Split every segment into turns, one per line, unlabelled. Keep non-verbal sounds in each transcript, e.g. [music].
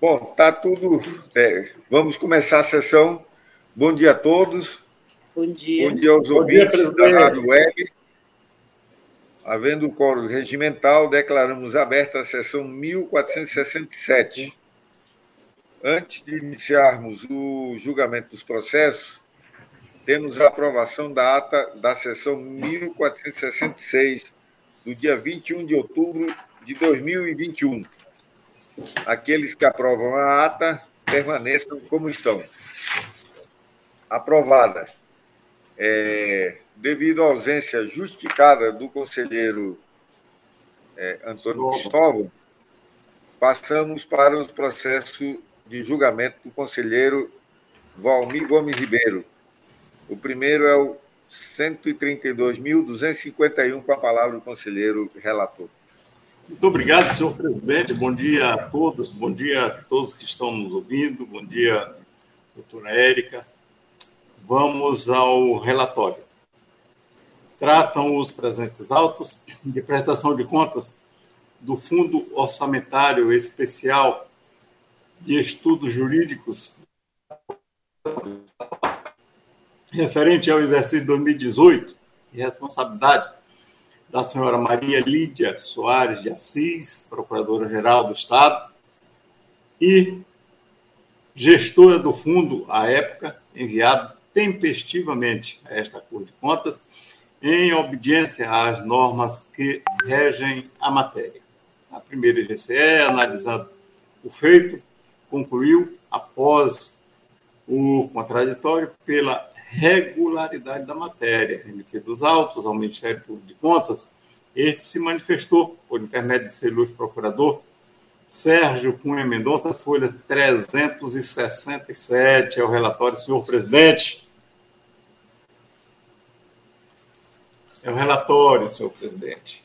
Bom, tá tudo. É, vamos começar a sessão. Bom dia a todos.
Bom dia.
Bom dia aos Bom ouvintes dia, da Rádio Web. Havendo o coro regimental, declaramos aberta a sessão 1467. Antes de iniciarmos o julgamento dos processos, temos a aprovação da ata da sessão 1466, do dia 21 de outubro de 2021. Aqueles que aprovam a ata permaneçam como estão. Aprovada. É, devido à ausência justificada do conselheiro é, Antônio Cristóvão, passamos para os processos de julgamento do conselheiro Valmir Gomes Ribeiro. O primeiro é o 132.251, com a palavra do conselheiro relator.
Muito obrigado, senhor presidente. Bom dia a todos, bom dia a todos que estão nos ouvindo, bom dia, doutora Érica. Vamos ao relatório. Tratam os presentes autos de prestação de contas do Fundo Orçamentário Especial de Estudos Jurídicos referente ao exercício 2018, de responsabilidade da senhora Maria Lídia Soares de Assis, Procuradora-Geral do Estado, e gestora do fundo, à época, enviado tempestivamente a esta Corte de Contas, em obediência às normas que regem a matéria. A primeira IGCE, analisando o feito, concluiu, após o contraditório, pela regularidade da matéria, remetidos autos ao Ministério Público de Contas, este se manifestou, por intermédio de seu procurador, Sérgio Cunha Mendonça, folha 367, é o relatório, senhor presidente. É o relatório, senhor presidente.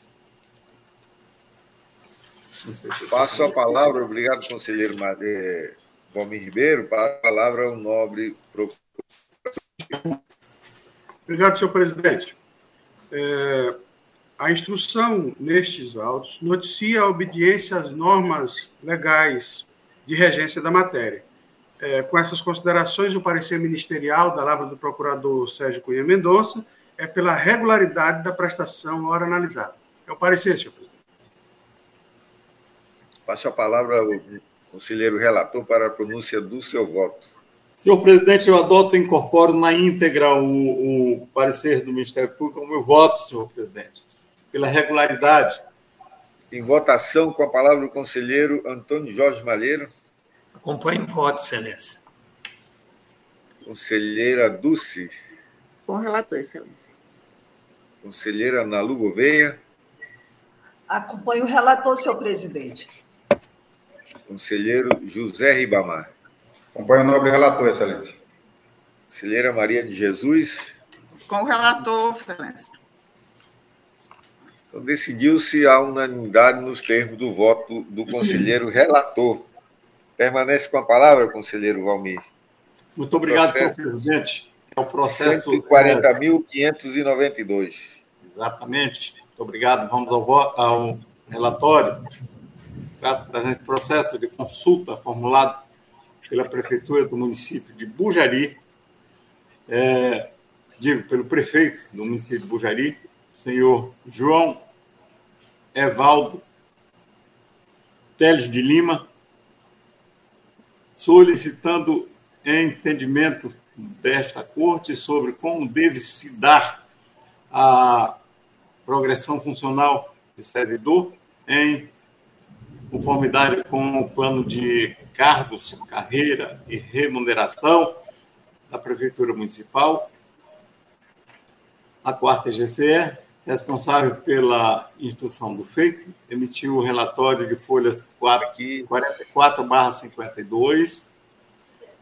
Passo a palavra, obrigado, conselheiro Valmir Ribeiro, para a palavra ao nobre professor
Obrigado, senhor presidente. É, a instrução nestes autos noticia a obediência às normas legais de regência da matéria. É, com essas considerações, o parecer ministerial da Lavra do Procurador Sérgio Cunha Mendonça é pela regularidade da prestação hora analisada. É o parecer, senhor presidente.
Passo a palavra ao conselheiro relator para a pronúncia do seu voto.
Senhor presidente, eu adoto e incorporo na íntegra o, o parecer do Ministério Público, o meu voto, senhor presidente, pela regularidade.
Em votação, com a palavra o conselheiro Antônio Jorge Malheiro.
Acompanho o voto, excelência.
Conselheira Dulce.
Com relator, excelência.
Conselheira Nalu Gouveia.
Acompanho o relator, senhor presidente.
Conselheiro José Ribamar.
Acompanho o nobre relator, excelência.
Conselheira Maria de Jesus.
Com o relator, excelência.
Então, decidiu-se a unanimidade nos termos do voto do conselheiro relator. Permanece com a palavra, conselheiro Valmir.
Muito obrigado, processo, senhor presidente.
É o processo. 140.592.
Exatamente. Muito obrigado. Vamos ao, ao relatório. Trata presente processo de consulta formulado pela prefeitura do município de Bujari, é, digo, pelo prefeito do município de Bujari, senhor João Evaldo Teles de Lima, solicitando entendimento desta corte sobre como deve se dar a progressão funcional do servidor em conformidade com o plano de cargos, carreira e remuneração da Prefeitura Municipal. A quarta GCE, responsável pela instrução do feito, emitiu o relatório de folhas 44-52,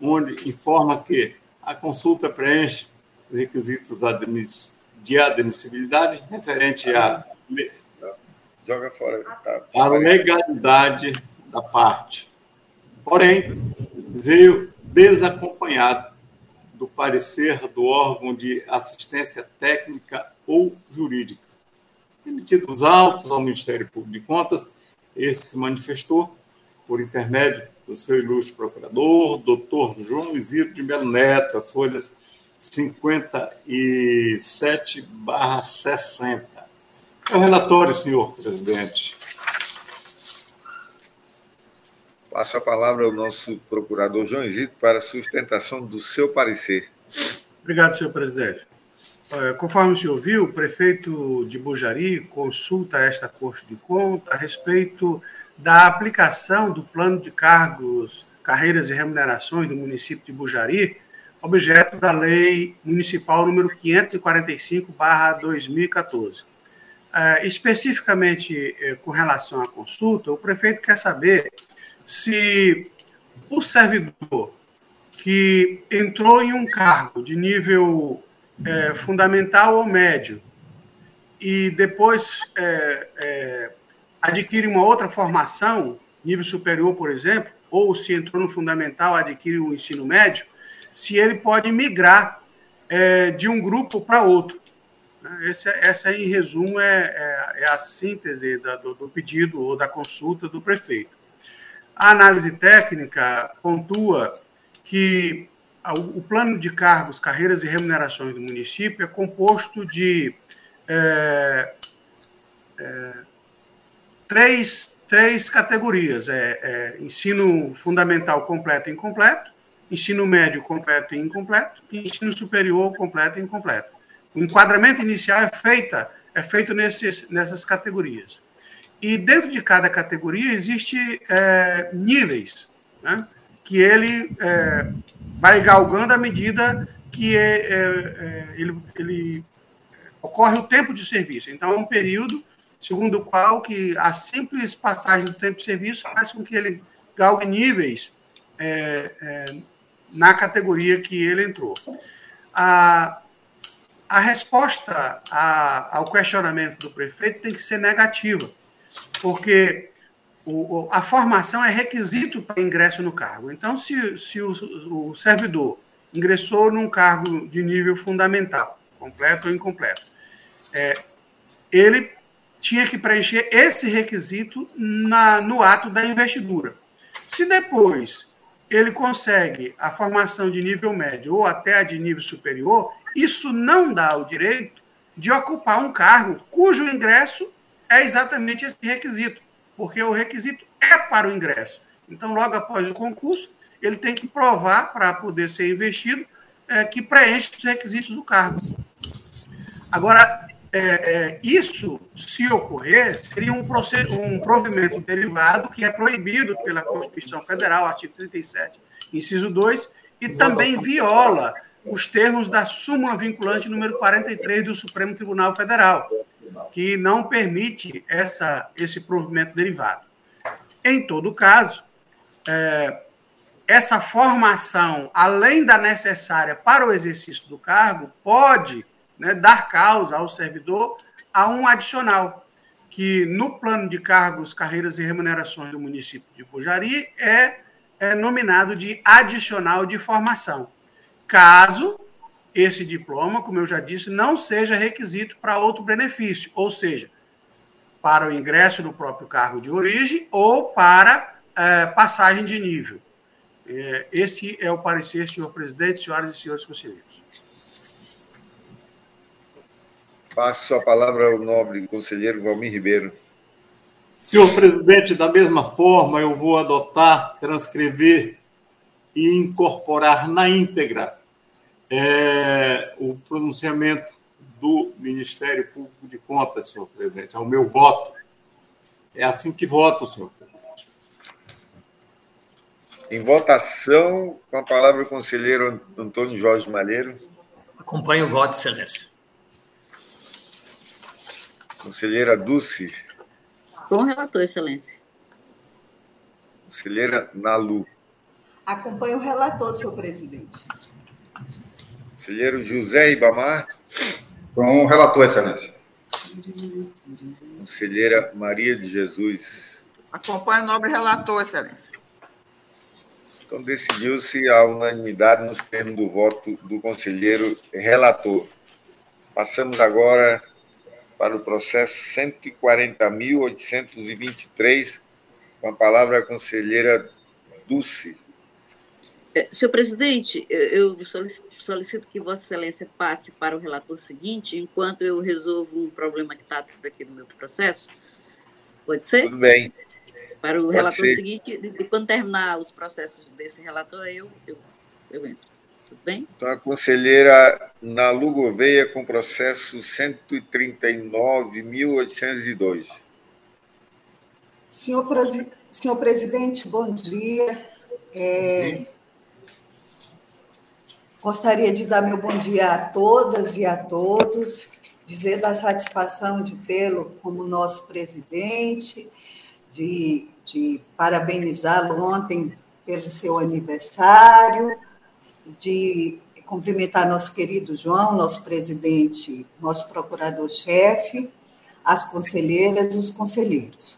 onde informa que a consulta preenche os requisitos de admissibilidade referente à
Joga fora. Tá.
a legalidade da parte porém, veio desacompanhado do parecer do órgão de assistência técnica ou jurídica. Emitidos autos ao Ministério Público de Contas, esse se manifestou, por intermédio do seu ilustre procurador, doutor João Isidro de Melo Neto, as folhas 57 barra 60. É o relatório, senhor presidente.
Passo a palavra ao nosso procurador João Isidro para sustentação do seu parecer.
Obrigado, senhor presidente. Conforme o senhor viu, o prefeito de Bujari consulta esta Corte de Conta a respeito da aplicação do plano de cargos, carreiras e remunerações do município de Bujari, objeto da Lei Municipal número 545/2014. Uh, especificamente eh, com relação à consulta, o prefeito quer saber se o servidor que entrou em um cargo de nível eh, fundamental ou médio e depois eh, adquire uma outra formação, nível superior, por exemplo, ou se entrou no fundamental, adquire o ensino médio, se ele pode migrar de um grupo para outro. Esse, essa, em resumo, é, é, é a síntese da, do, do, pedido ou da consulta do prefeito. A análise técnica pontua que o, plano de cargos, carreiras e remunerações do município é composto de é, é, três, três categorias: é, é, ensino fundamental completo e incompleto, ensino médio completo e incompleto, e ensino superior completo e incompleto. O enquadramento inicial é, feita, é feito nesses, nessas categorias. E dentro de cada categoria existe é, níveis, né, que ele é, vai galgando à medida que é, é, é, ele, ele, ocorre o tempo de serviço. Então, é um período segundo o qual que a simples passagem do tempo de serviço faz com que ele galgue níveis é, na categoria que ele entrou. A, a resposta a, ao questionamento do prefeito tem que ser negativa, porque o, a formação é requisito para ingresso no cargo. Então, se, se o, o servidor ingressou num cargo de nível fundamental, completo ou incompleto, é, ele tinha que preencher esse requisito na, no ato da investidura. Se depois ele consegue a formação de nível médio ou até a de nível superior, isso não dá o direito de ocupar um cargo cujo ingresso é exatamente esse requisito, porque o requisito é para o ingresso. Então, logo após o concurso, ele tem que provar para poder ser investido é, que preenche os requisitos do cargo. Agora, é, é, isso, se ocorrer, seria um, um provimento derivado que é proibido pela Constituição Federal, artigo 37, inciso 2, e também viola os termos da súmula vinculante número 43 do Supremo Tribunal Federal, que não permite essa, esse provimento derivado. Em todo caso, é, essa formação, além da necessária para o exercício do cargo, pode né, dar causa ao servidor a um adicional, que no plano de cargos, carreiras e remunerações do município de Pujari é, é nominado de adicional de formação caso esse diploma, como eu já disse, não seja requisito para outro benefício, ou seja, para o ingresso no próprio cargo de origem ou para é, passagem de nível. É, esse é o parecer, senhor presidente, senhoras e senhores conselheiros.
Passo a palavra ao nobre conselheiro Valmir Ribeiro.
Senhor presidente, da mesma forma, eu vou adotar, transcrever e incorporar na íntegra é, o pronunciamento do Ministério Público de Contas, senhor presidente, ao meu voto. É assim que voto, senhor presidente.
Em votação, com a palavra o conselheiro Antônio Jorge Malheiro.
Acompanho o voto, excelência.
Conselheira Dulce.
Com o relator, excelência.
Conselheira Nalu.
Acompanho o relator, senhor presidente.
Conselheiro José Ibamar.
Com o relator, excelência.
Conselheira Maria de Jesus.
Acompanho o nobre relator, excelência.
Então, decidiu-se a unanimidade nos termos do voto do conselheiro relator. Passamos agora para o processo 140.823, com a palavra a conselheira Dulce.
É, senhor presidente, eu solicito que Vossa Excelência passe para o relator seguinte, enquanto eu resolvo um problema que está aqui no meu processo. Pode ser?
Tudo bem.
Para o Pode relator ser. seguinte, e quando terminar os processos desse relator, eu, eu, eu entro. Tudo bem?
Então, a conselheira Nalu Gouveia com processo 139.802.
Senhor, Senhor presidente, bom dia. É, gostaria de dar meu bom dia a todas e a todos, dizer da satisfação de tê-lo como nosso presidente, de, de parabenizá-lo ontem pelo seu aniversário, de cumprimentar nosso querido João, nosso presidente, nosso procurador-chefe, as conselheiras e os conselheiros.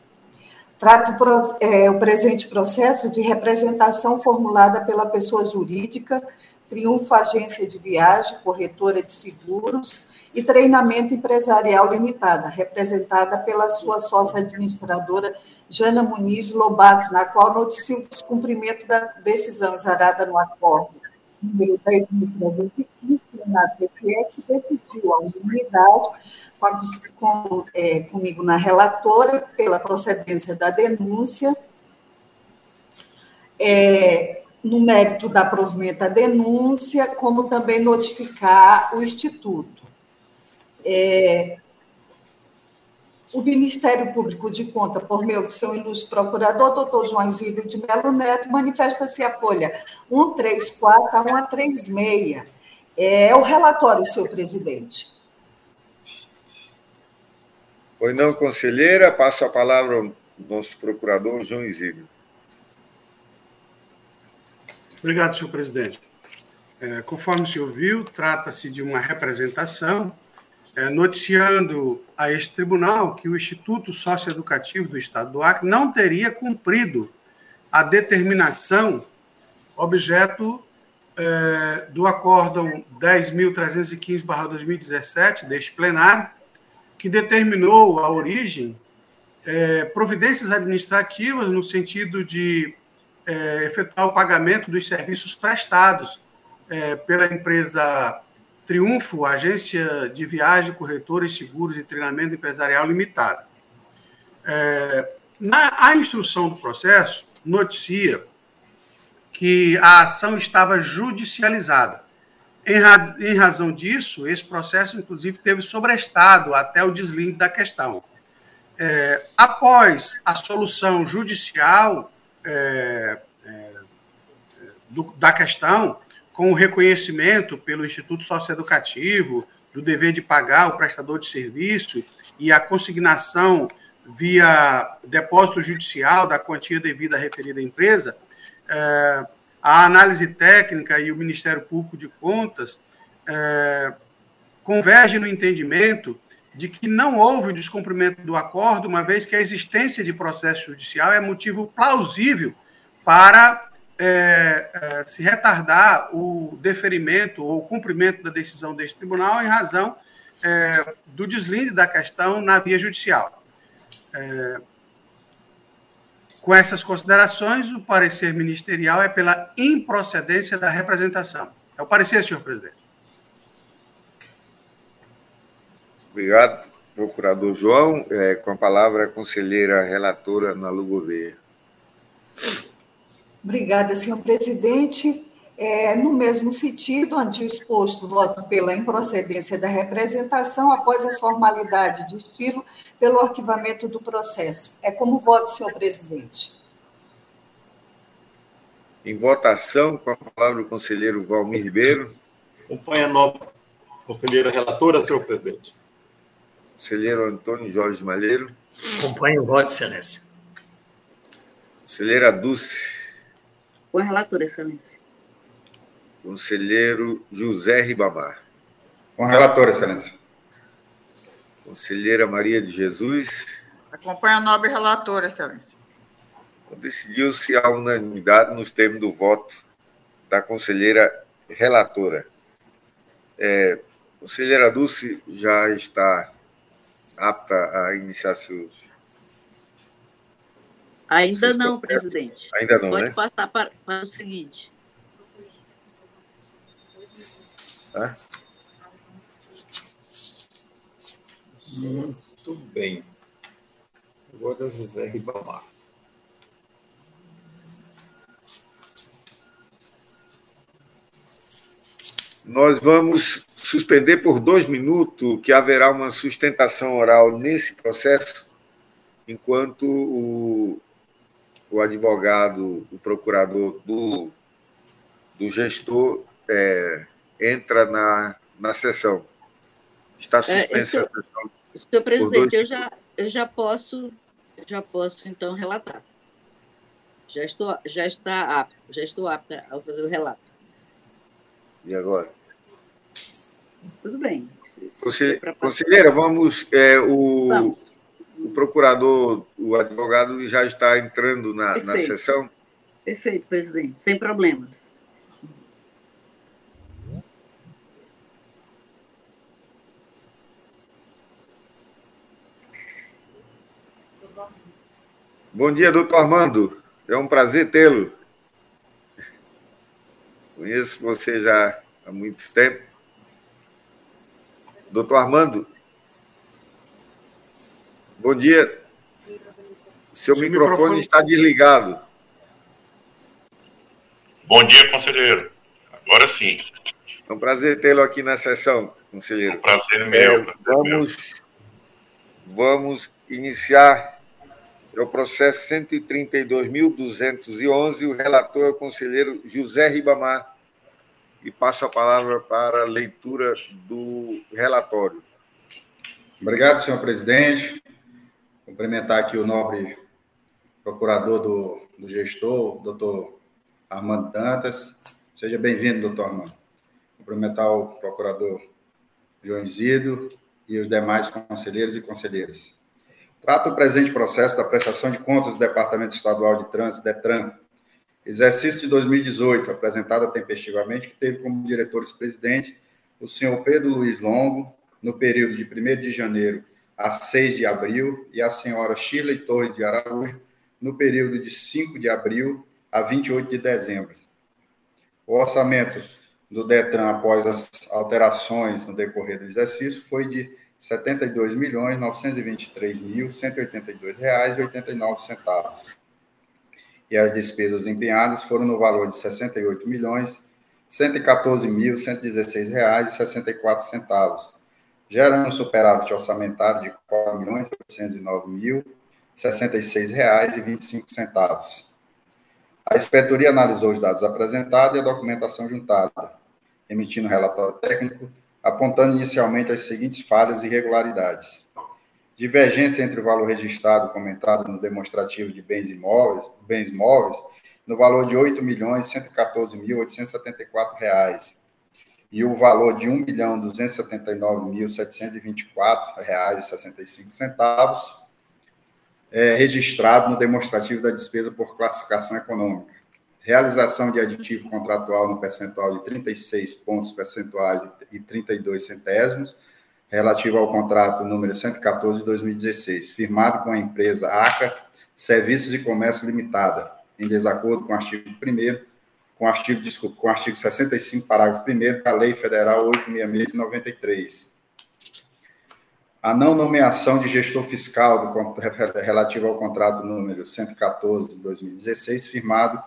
Trato é, o presente processo de representação formulada pela pessoa jurídica Triunfo Agência de Viagem, corretora de seguros e treinamento empresarial limitada, representada pela sua sócia administradora Jana Muniz Lobato, na qual noticia o descumprimento da decisão exarada no acordo. Número 10.315, na TCE, que decidiu a unanimidade com é, comigo na relatora pela procedência da denúncia, é, no mérito da provimento da denúncia, como também notificar o Instituto. É, o Ministério Público de Conta, por meio do seu ilustre procurador, doutor João Isidro de Melo Neto, manifesta-se a folha 134 a 136. É o relatório, senhor presidente.
Pois não, conselheira, passo a palavra ao nosso procurador, João Isidro.
Obrigado, senhor presidente. É, conforme o senhor viu, trata-se de uma representação é, noticiando a este tribunal que o Instituto Socioeducativo do Estado do Acre não teria cumprido a determinação objeto é, do acórdão 10.315-2017 deste plenário, que determinou a origem, é, providências administrativas no sentido de é, efetuar o pagamento dos serviços prestados é, pela empresa Triunfo, agência de viagem, corretores, seguros e treinamento empresarial limitada. É, na a instrução do processo noticia que a ação estava judicializada. Em, ra, em razão disso, esse processo, inclusive, teve sobrestado até o deslinde da questão. É, após a solução judicial é, é, do, da questão, com o reconhecimento pelo Instituto Socioeducativo do dever de pagar o prestador de serviço e a consignação via depósito judicial da quantia devida à referida empresa, é, a análise técnica e o Ministério Público de Contas é, convergem no entendimento de que não houve o descumprimento do acordo, uma vez que a existência de processo judicial é motivo plausível para é, é, se retardar o deferimento ou cumprimento da decisão deste tribunal em razão é, do deslinde da questão na via judicial. É, com essas considerações, o parecer ministerial é pela improcedência da representação. É o parecer, senhor presidente.
Obrigado, procurador João. É, com a palavra, a conselheira relatora Ana Lu Gouveia.
Obrigada, senhor presidente. É, no mesmo sentido, ante o exposto, voto pela improcedência da representação após as formalidades de estilo pelo arquivamento do processo. É como voto, senhor presidente.
Em votação, com a palavra o conselheiro Valmir Ribeiro.
Acompanha a nova conselheira relatora, senhor presidente.
Conselheiro Antônio Jorge Malheiro.
Acompanhe o voto, excelência.
Conselheira Dulce.
Com a relatora, excelência.
Conselheiro José Ribamar.
Com a relatora, excelência.
Conselheira Maria de Jesus.
Acompanha a nobre relatora, excelência.
Decidiu-se a unanimidade nos termos do voto da conselheira relatora. É, conselheira Dulce já está apta a iniciar seus
Ainda não, presidente.
Ainda não,
Pode
né?
passar para, para o seguinte.
Tá?
Muito bem. Agora José Ribamar.
Nós vamos suspender por dois minutos, que haverá uma sustentação oral nesse processo, enquanto o, o advogado, o procurador do, do gestor é, entra na, na sessão. Está suspensa
É,
a sessão.
Senhor presidente,
dois-
eu já, eu já posso, já posso então relatar. Já estou, já está apto, já estou apta a fazer o relato.
E agora?
Tudo bem.
Conselheira, vamos. é, o,
Vamos.
o procurador, o advogado já está entrando na, na
Perfeito.
sessão.
Perfeito, presidente, sem problemas.
Bom dia, doutor Armando. É um prazer tê-lo. Conheço você já há muito tempo. Doutor Armando. Bom dia. Seu,
Seu
microfone,
microfone-
está desligado.
Bom dia, conselheiro. Agora sim.
É um prazer tê-lo aqui na sessão, conselheiro.
O prazer é
É,
meu. prazer é meu.
vamos, vamos iniciar o processo 132.211. O relator é o conselheiro José Ribamar. E passo a palavra para a leitura do relatório.
Obrigado, senhor presidente. Cumprimentar aqui o nobre procurador do, do gestor, doutor Armando Dantas. Seja bem-vindo, doutor Armando. Cumprimentar o procurador João Isidro e os demais conselheiros e conselheiras. Trata o presente processo da prestação de contas do Departamento Estadual de Trânsito, DETRAN, exercício de 2018, apresentada tempestivamente, que teve como diretores-presidente o senhor Pedro Luiz Longo, no período de 1 de janeiro a 6 de abril, e a senhora Shirley Torres de Araújo, no período de 5 de abril a 28 de dezembro. O orçamento do DETRAN após as alterações no decorrer do exercício foi de R$ 72.923.182,89. E as despesas empenhadas foram no valor de R$ 68 milhões 114.116,64, gerando um superávit orçamentário de R$ 4.809.066,25. A inspetoria analisou os dados apresentados e a documentação juntada, emitindo relatório técnico, apontando inicialmente as seguintes falhas e irregularidades. Divergência entre o valor registrado como entrada no demonstrativo de bens imóveis, bens móveis, no valor de R$ 8.114.874 e o valor de R$ 1.279.724,65 é, registrado no demonstrativo da despesa por classificação econômica. Realização de aditivo contratual no percentual de 36 pontos percentuais e 32 centésimos, relativo ao contrato número 114 de 2016, firmado com a empresa ACA Serviços e Comércio Limitada, em desacordo com o artigo 1 com o artigo, desculpa, com o artigo 65, parágrafo 1 da Lei Federal 866 de 93. A não nomeação de gestor fiscal do, relativo ao contrato número 114 de 2016, firmado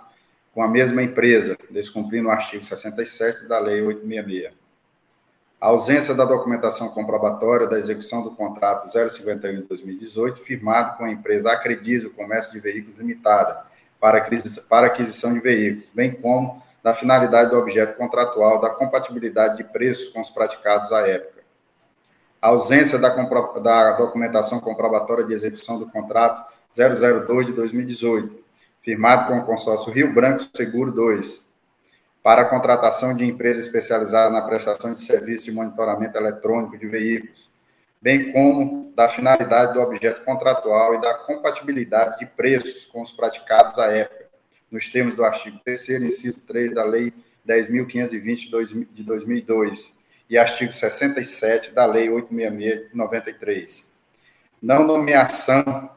com a mesma empresa, descumprindo o artigo 67 da Lei 866. A ausência da documentação comprobatória da execução do contrato 051 de 2018, firmado com a empresa Acredize o Comércio de Veículos Limitada, para aquisição de veículos, bem como da finalidade do objeto contratual, da compatibilidade de preços com os praticados à época. A ausência da, da documentação comprobatória de execução do contrato 002 de 2018, firmado com o consórcio Rio Branco Seguro 2, para a contratação de empresa especializada na prestação de serviços de monitoramento eletrônico de veículos, bem como da finalidade do objeto contratual e da compatibilidade de preços com os praticados à época, nos termos do artigo 3 inciso 3 da Lei 10.520 de 2002 e artigo 67 da Lei 866 de 93. Não nomeação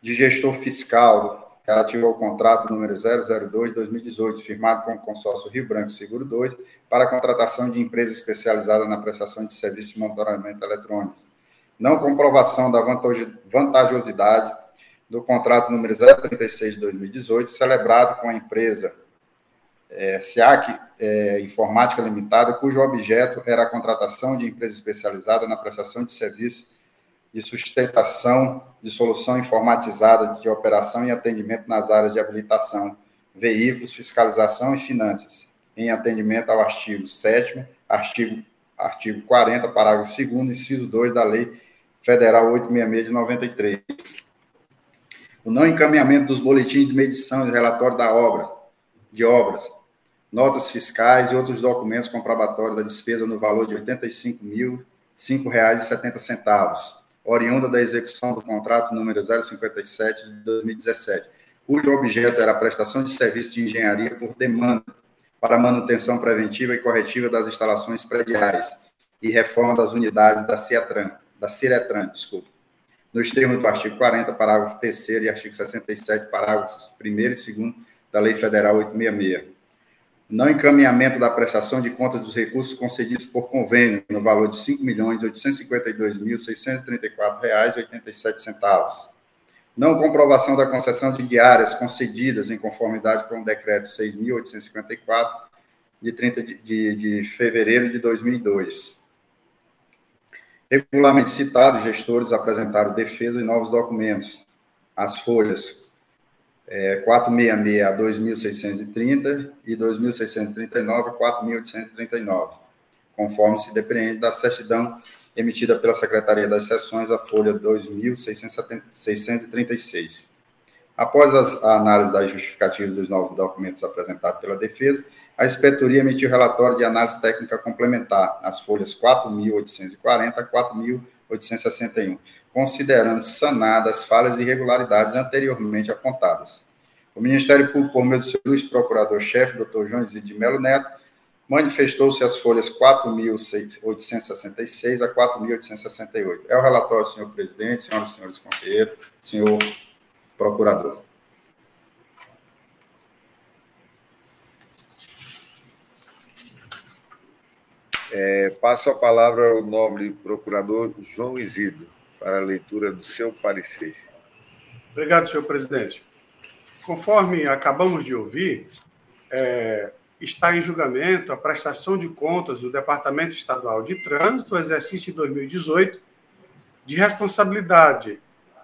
de gestor fiscal relativo ao contrato número 002-2018, firmado com o consórcio Rio Branco Seguro 2, para a contratação de empresa especializada na prestação de serviços de monitoramento eletrônico. Não comprovação da vantajosidade do contrato número 036-2018, celebrado com a empresa é, SIAC é, Informática Limitada, cujo objeto era a contratação de empresa especializada na prestação de serviços de sustentação de solução informatizada de operação e atendimento nas áreas de habilitação, veículos, fiscalização e finanças, em atendimento ao artigo 7 artigo, artigo 40, parágrafo 2 inciso 2 da Lei Federal 866 de 93. O não encaminhamento dos boletins de medição e relatório da obra, de obras, notas fiscais e outros documentos comprobatórios da despesa no valor de R$ 85.005,70 oriunda da execução do contrato número 057 de 2017, cujo objeto era a prestação de serviço de engenharia por demanda para manutenção preventiva e corretiva das instalações prediais e reforma das unidades da Ciatran, da Ciretran, desculpa, nos termos do artigo 40, parágrafo 3 e artigo 67, parágrafos 1 e 2 da Lei Federal 866 não encaminhamento da prestação de contas dos recursos concedidos por convênio no valor de R$ 5.852.634,87. Não comprovação da concessão de diárias concedidas em conformidade com o decreto 6.854 de 30 de, de, de fevereiro de 2002. Regulamento citado, gestores apresentaram defesa e novos documentos. As folhas é, 466 a 2.630 e 2.639 a 4.839, conforme se depreende da certidão emitida pela Secretaria das Seções, a folha 2.636. Após as, a análise das justificativas dos novos documentos apresentados pela defesa, a inspetoria emitiu relatório de análise técnica complementar, as folhas 4.840 a 4.861, considerando sanadas falhas e irregularidades anteriormente apontadas. O Ministério Público, por meio do seu procurador-chefe, doutor João de Melo Neto, manifestou-se as folhas 4.866 a 4.868. É o relatório, senhor presidente, senhoras e senhores conselheiros, senhor procurador.
É, passo a palavra ao nobre procurador João Isidro para a leitura do seu parecer.
Obrigado, senhor presidente. Conforme acabamos de ouvir, é, está em julgamento a prestação de contas do Departamento Estadual de Trânsito, exercício de 2018, de responsabilidade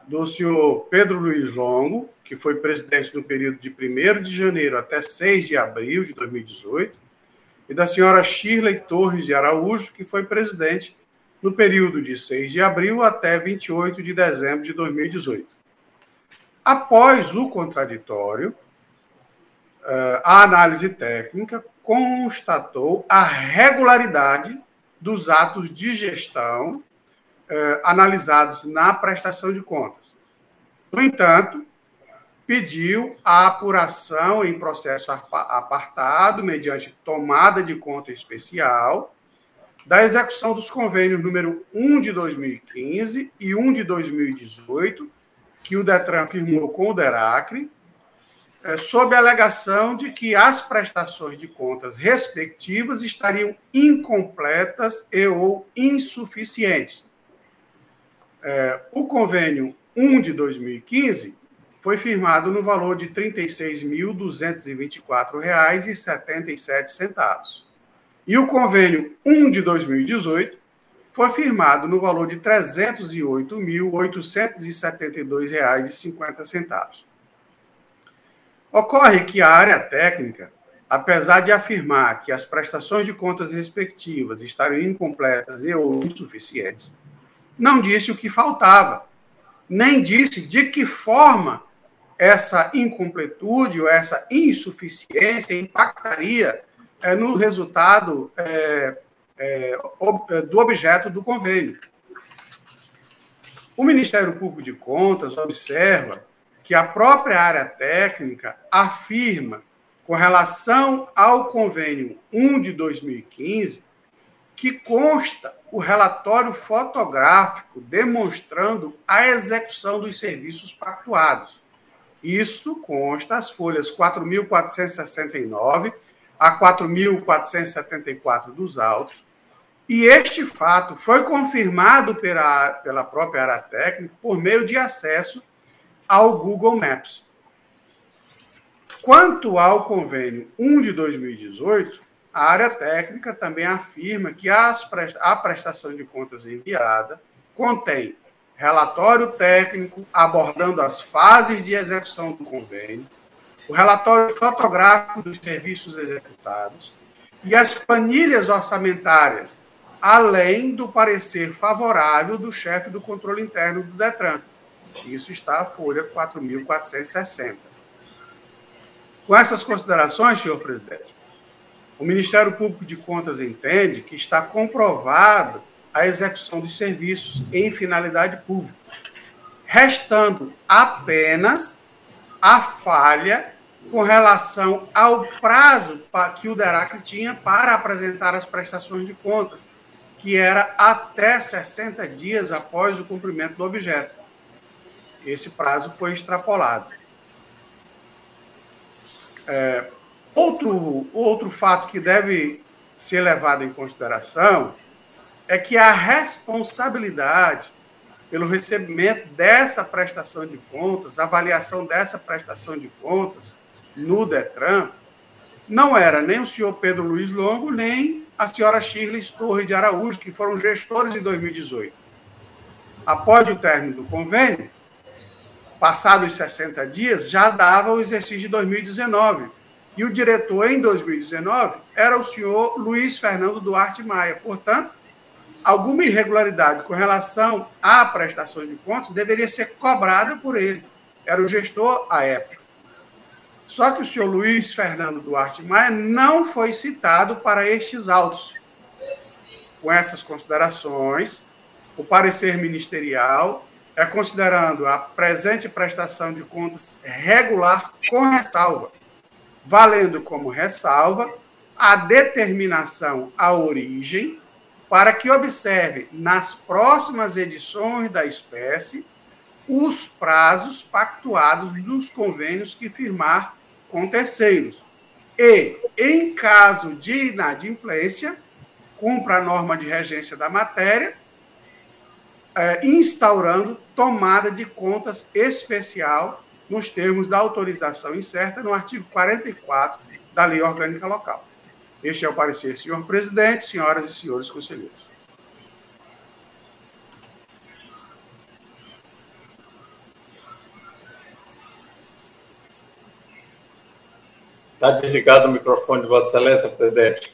do senhor Pedro Luiz Longo, que foi presidente no período de 1 de janeiro até 6 de abril de 2018, e da senhora Shirley Torres de Araújo, que foi presidente no período de 6 de abril até 28 de dezembro de 2018. Após o contraditório, eh, a análise técnica constatou a regularidade dos atos de gestão eh, analisados na prestação de contas. No entanto, pediu a apuração em processo apartado, mediante tomada de conta especial, da execução dos convênios número 1 de 2015 e 1 de 2018, que o Detran firmou com o DERACRE, é, sob a alegação de que as prestações de contas respectivas estariam incompletas e ou insuficientes. É, o convênio 1 de 2015 foi firmado no valor de R$ 36.224,77 e o convênio 1 de 2018 foi firmado no valor de R$ 308.872,50. Ocorre que a área técnica, apesar de afirmar que as prestações de contas respectivas estariam incompletas e ou insuficientes, não disse o que faltava, nem disse de que forma essa incompletude ou essa insuficiência impactaria é, no resultado é, é, é, do objeto do convênio. O Ministério Público de Contas observa que a própria área técnica afirma, com relação ao convênio 1 de 2015, que consta o relatório fotográfico demonstrando a execução dos serviços pactuados. Isto consta as folhas 4.469 a 4.474 dos autos, e este fato foi confirmado pela, pela própria área técnica por meio de acesso ao Google Maps. Quanto ao convênio 1 de 2018, a área técnica também afirma que a prestação de contas enviada contém relatório técnico abordando as fases de execução do convênio, o relatório fotográfico dos serviços executados e as planilhas orçamentárias, além do parecer favorável do chefe do controle interno do Detran. Isso está a folha 4.460. Com essas considerações, senhor presidente, o Ministério Público de Contas entende que está comprovado a execução dos serviços em finalidade pública, restando apenas a falha com relação ao prazo que o DERAC tinha para apresentar as prestações de contas, que era até 60 dias após o cumprimento do objeto. Esse prazo foi extrapolado. É, Outro, outro fato que deve ser levado em consideração é que a responsabilidade pelo recebimento dessa prestação de contas, avaliação dessa prestação de contas no Detran, não era nem o senhor Pedro Luiz Longo, nem a senhora Shirley Torre de Araújo, que foram gestores em 2018. Após o término do convênio, passados os 60 dias, já dava o exercício de 2019 e o diretor, em 2019, era o senhor Luiz Fernando Duarte Maia. Portanto, alguma irregularidade com relação à prestação de contas deveria ser cobrada por ele. Era o gestor à época. Só que o senhor Luiz Fernando Duarte Maia não foi citado para estes autos. Com essas considerações, o parecer ministerial é considerando a presente prestação de contas regular com ressalva valendo como ressalva a determinação à origem, para que observe nas próximas edições da espécie os prazos pactuados dos convênios que firmar com terceiros. E, em caso de inadimplência, cumpra a norma de regência da matéria, é, instaurando tomada de contas especial nos termos da autorização incerta no artigo 44 da Lei Orgânica Local. Este é o parecer, senhor presidente, senhoras e senhores conselheiros.
Está desligado o microfone de Vossa Excelência, presidente.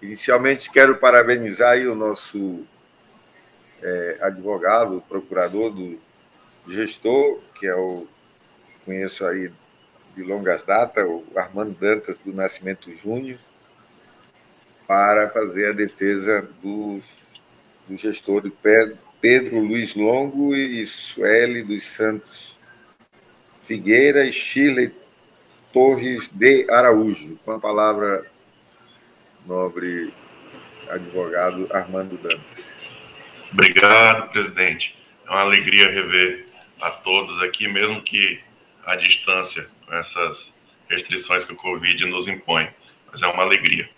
Inicialmente, quero parabenizar o nosso é, advogado, procurador do gestor, que é o conheço aí de longas datas, o Armando Dantas do Nascimento Júnior, para fazer a defesa dos, do gestor Pedro Luiz Longo e Sueli dos Santos Figueira e Chile Torres de Araújo. Com a palavra, nobre advogado Armando Dantas.
Obrigado, presidente. É uma alegria rever a todos aqui, mesmo que à distância com essas restrições que o Covid nos impõe. Mas é uma alegria.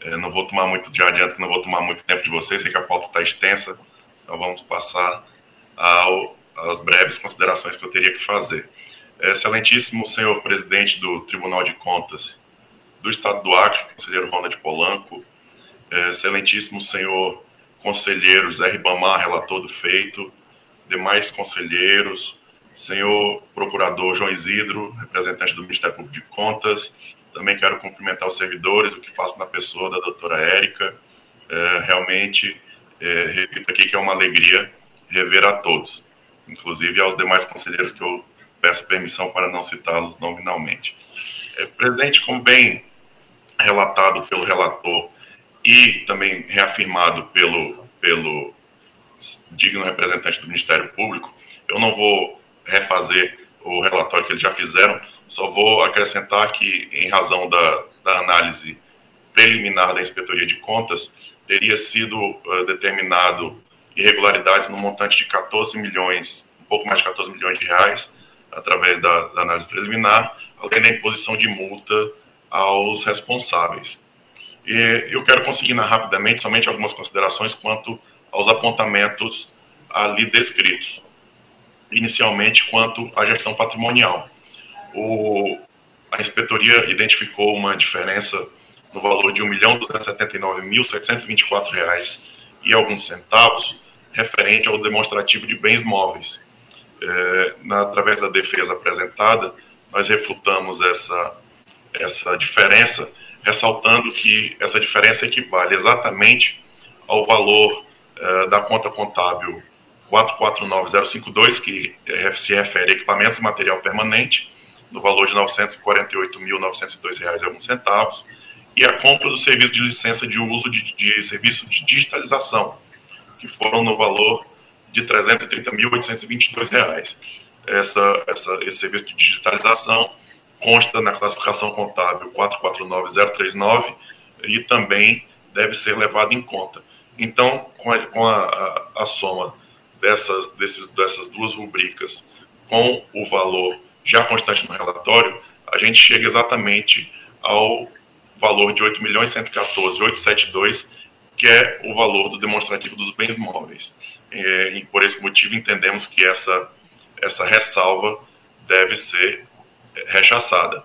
É, não vou tomar muito de adianto, não vou tomar muito tempo de vocês, sei que a pauta está extensa, então vamos passar ao, às breves considerações que eu teria que fazer. Excelentíssimo senhor presidente do Tribunal de Contas do Estado do Acre, conselheiro Ronald Polanco, é, excelentíssimo senhor conselheiro Zé Ribamar, relator do feito, demais conselheiros, senhor procurador João Isidro, representante do Ministério Público de Contas. Também quero cumprimentar os servidores, o que faço na pessoa da doutora Érica. É, realmente, é, repito aqui que é uma alegria rever a todos, inclusive aos demais conselheiros que eu peço permissão para não citá-los nominalmente. É, presidente, como bem relatado pelo relator e também reafirmado pelo, pelo digno representante do Ministério Público, eu não vou refazer o relatório que eles já fizeram, só vou acrescentar que, em razão da, da análise preliminar da Inspetoria de Contas, teria sido uh, determinado irregularidades no montante de 14 milhões, um pouco mais de 14 milhões de reais, através da, da análise preliminar, além da imposição de multa aos responsáveis. E eu quero conseguir rapidamente somente algumas considerações quanto aos apontamentos ali descritos. Inicialmente, quanto à gestão patrimonial. O, a inspetoria identificou uma diferença no valor de R$ 1.279.724 e alguns centavos referente ao demonstrativo de bens móveis. É, na, através da defesa apresentada, nós refutamos essa, essa diferença, ressaltando que essa diferença equivale exatamente ao valor é, da conta contábil 449052, que se refere a equipamentos e material permanente, no valor de R$ 948.902,01, e a compra do serviço de licença de uso de, de serviço de digitalização, que foram no valor de R$ 330.822. Essa, essa, esse serviço de digitalização consta na classificação contábil 449039 e também deve ser levado em conta. Então, com a, com a, a, soma dessas, desses, dessas duas rubricas com o valor já constante no relatório, a gente chega exatamente ao valor de 8.114.872, que é o valor do demonstrativo dos bens móveis. É, e por esse motivo entendemos que essa, essa ressalva deve ser rechaçada.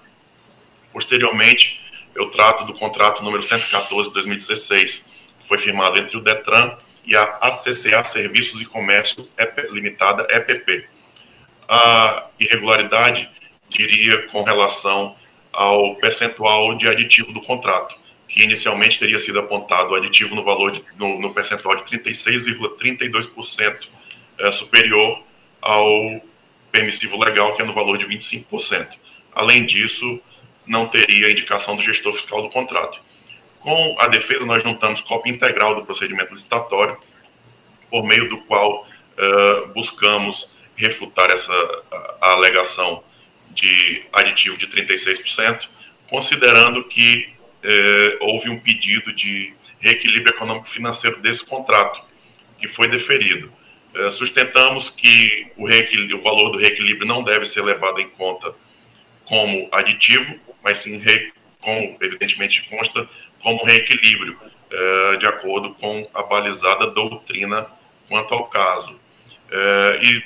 Posteriormente, eu trato do contrato número 114 de 2016, que foi firmado entre o DETRAN e a ACCA Serviços e Comércio Limitada, EPP. A irregularidade diria com relação ao percentual de aditivo do contrato, que inicialmente teria sido apontado aditivo no valor de, no, no percentual de 36,32% é, superior ao permissivo legal, que é no valor de 25%. Além disso, não teria indicação do gestor fiscal do contrato. Com a defesa, nós juntamos cópia integral do procedimento licitatório, por meio do qual uh, buscamos refutar essa a, a alegação de aditivo de 36%, considerando que eh, houve um pedido de reequilíbrio econômico-financeiro desse contrato, que foi deferido. Eh, sustentamos que o, o, valor do reequilíbrio não deve ser levado em conta como aditivo, mas sim, re, evidentemente consta, como reequilíbrio, eh, de acordo com a balizada doutrina quanto ao caso. e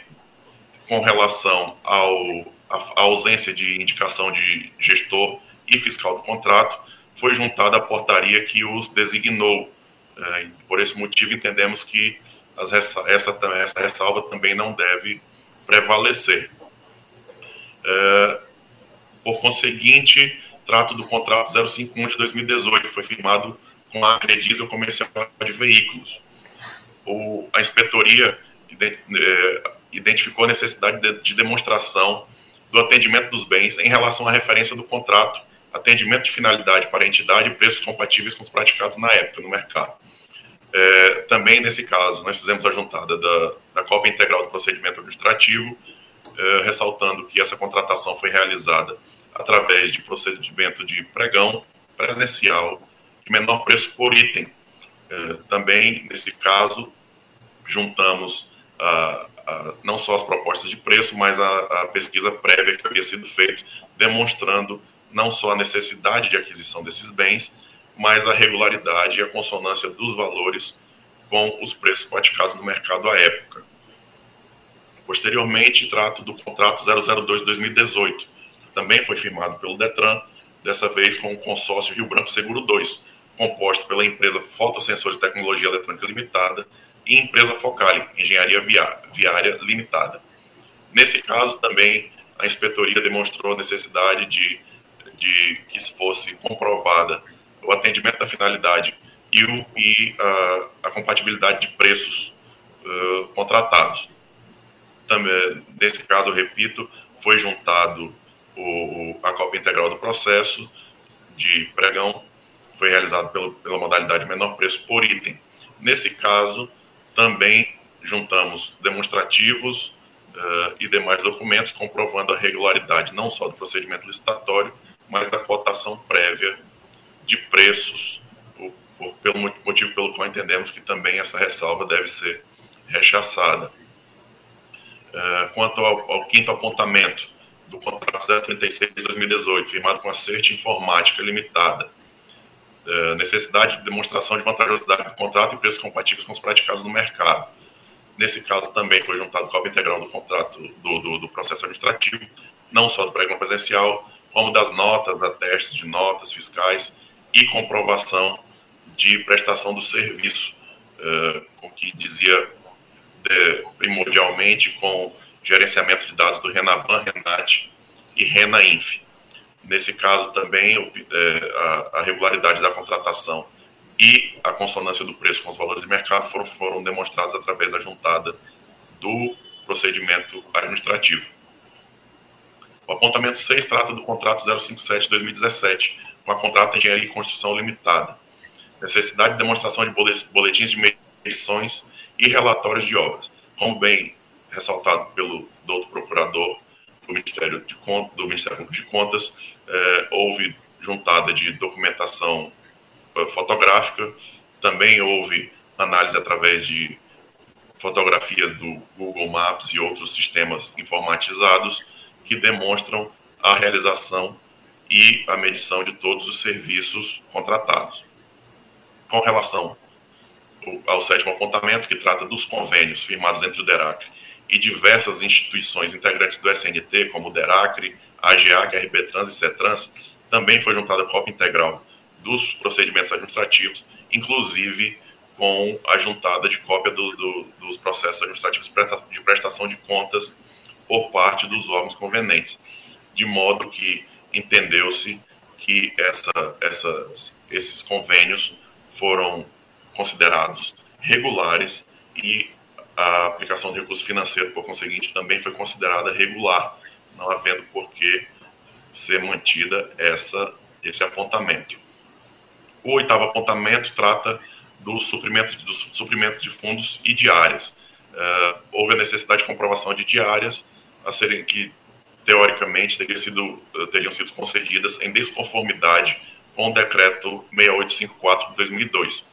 com relação ao a, ausência de indicação de gestor e fiscal do contrato, foi juntada a portaria que os designou. É, por esse motivo, entendemos que as, essa, essa ressalva também não deve prevalecer. É, por conseguinte, trato do contrato 051 de 2018, que foi firmado com a Acredizel Comercial de Veículos. O, a inspetoria é, identificou a necessidade de, de demonstração do atendimento dos bens em relação à referência do contrato, atendimento de finalidade para a entidade e preços compatíveis com os praticados na época no mercado. É, também, nesse caso, nós fizemos a juntada da, da cópia integral do procedimento administrativo, é, ressaltando que essa contratação foi realizada através de procedimento de pregão presencial de menor preço por item. É, também, nesse caso, juntamos a, não só as propostas de preço, mas a, a pesquisa prévia que havia sido feita, demonstrando não só a necessidade de aquisição desses bens, mas a regularidade e a consonância dos valores com os preços praticados no mercado à época. Posteriormente, trato do contrato 002-2018, que também foi firmado pelo DETRAN, dessa vez com o consórcio Rio Branco Seguro 2, composto pela empresa Fotossensores Tecnologia Eletrônica Limitada e empresa Focali, Engenharia Viária Limitada. Nesse caso, também a inspetoria demonstrou a necessidade de, de que fosse comprovada o atendimento da finalidade e, o, e a, a, compatibilidade de preços uh, contratados. Também, nesse caso, eu repito, foi juntado o, a cópia integral do processo de pregão, foi realizado pelo, pela modalidade menor preço por item. Nesse caso, também juntamos demonstrativos uh, e demais documentos comprovando a regularidade não só do procedimento licitatório, mas da cotação prévia de preços, por, por, pelo motivo pelo qual entendemos que também essa ressalva deve ser rechaçada. Uh, quanto ao, ao, quinto apontamento, do contrato 036 de 2018, firmado com a CERT Informática Limitada. Uh, necessidade de demonstração de vantajosidade do contrato e preços compatíveis com os praticados no mercado. Nesse caso, também foi juntado cópia integral do contrato do, do, do processo administrativo, não só do pregão presencial, como das notas, atestes de notas fiscais e comprovação de prestação do serviço, uh, com que dizia primordialmente com gerenciamento de dados do Renavan, Renat e Renainf. Nesse caso também a, a, regularidade da contratação e a consonância do preço com os valores de mercado foram, foram demonstrados através da juntada do procedimento administrativo. O apontamento 6 trata do contrato 057 de 2017, com a contrata Engenharia e Construção Limitada. Necessidade de demonstração de boletins de medições e relatórios de obras. Como bem ressaltado pelo doutor procurador do Ministério, de Contas, do Ministério de Contas, eh, houve juntada de documentação eh, fotográfica, também houve análise através de fotografias do Google Maps e outros sistemas informatizados que demonstram a realização e a medição de todos os serviços contratados. Com relação ao sétimo apontamento, que trata dos convênios firmados entre o DERAC e diversas instituições integrantes do SNT, como o DERACRE, AGEAC, RB Trans e CETRANS, também foi juntada a cópia integral dos procedimentos administrativos, inclusive com a juntada de cópia do, do, dos processos administrativos de prestação de contas por parte dos órgãos convenientes, de modo que entendeu-se que essa, essas, esses convênios foram considerados regulares e a aplicação de recurso financeiro, por conseguinte, também foi considerada regular, não havendo por que ser mantida essa, esse apontamento. O oitavo apontamento trata do suprimento, do suprimento de fundos e diárias. Uh, houve a necessidade de comprovação de diárias a serem que teoricamente teriam sido, teriam sido concedidas em desconformidade com o decreto 6854 de 2002.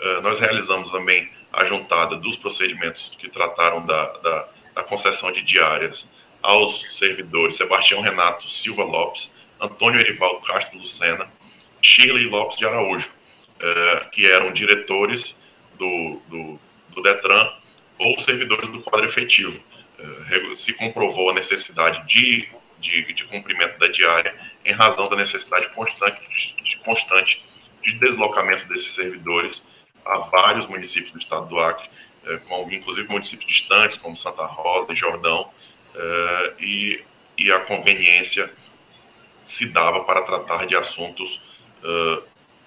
Eh, nós realizamos também a juntada dos procedimentos que trataram da, da, da concessão de diárias aos servidores Sebastião Renato Silva Lopes, Antônio Erivaldo Castro Lucena, Shirley Lopes de Araújo, uh, que eram diretores do, do, do, Detran ou servidores do quadro efetivo. Uh, se comprovou a necessidade de, de, de, cumprimento da diária em razão da necessidade constante de, constante de deslocamento desses servidores a vários municípios do estado do Acre, eh, com, inclusive municípios distantes, como Santa Rosa e Jordão, eh, e, e a conveniência se dava para tratar de assuntos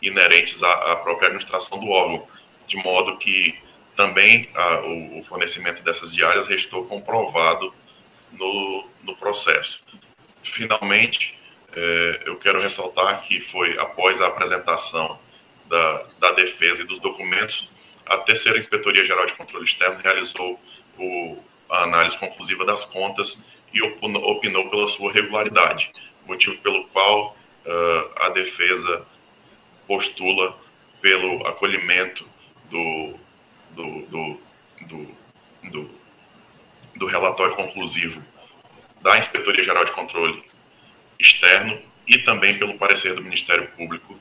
inerentes à, própria administração do órgão, de modo que também a, o, o, fornecimento dessas diárias restou comprovado no, no processo. Finalmente, eh, eu quero ressaltar que foi após a apresentação da, da defesa e dos documentos, a terceira Inspetoria Geral de Controle Externo realizou o, a análise conclusiva das contas e opinou, opinou pela sua regularidade, motivo pelo qual uh, a defesa postula pelo acolhimento do, do, do, do, do, relatório conclusivo da Inspetoria Geral de Controle Externo e também pelo parecer do Ministério Público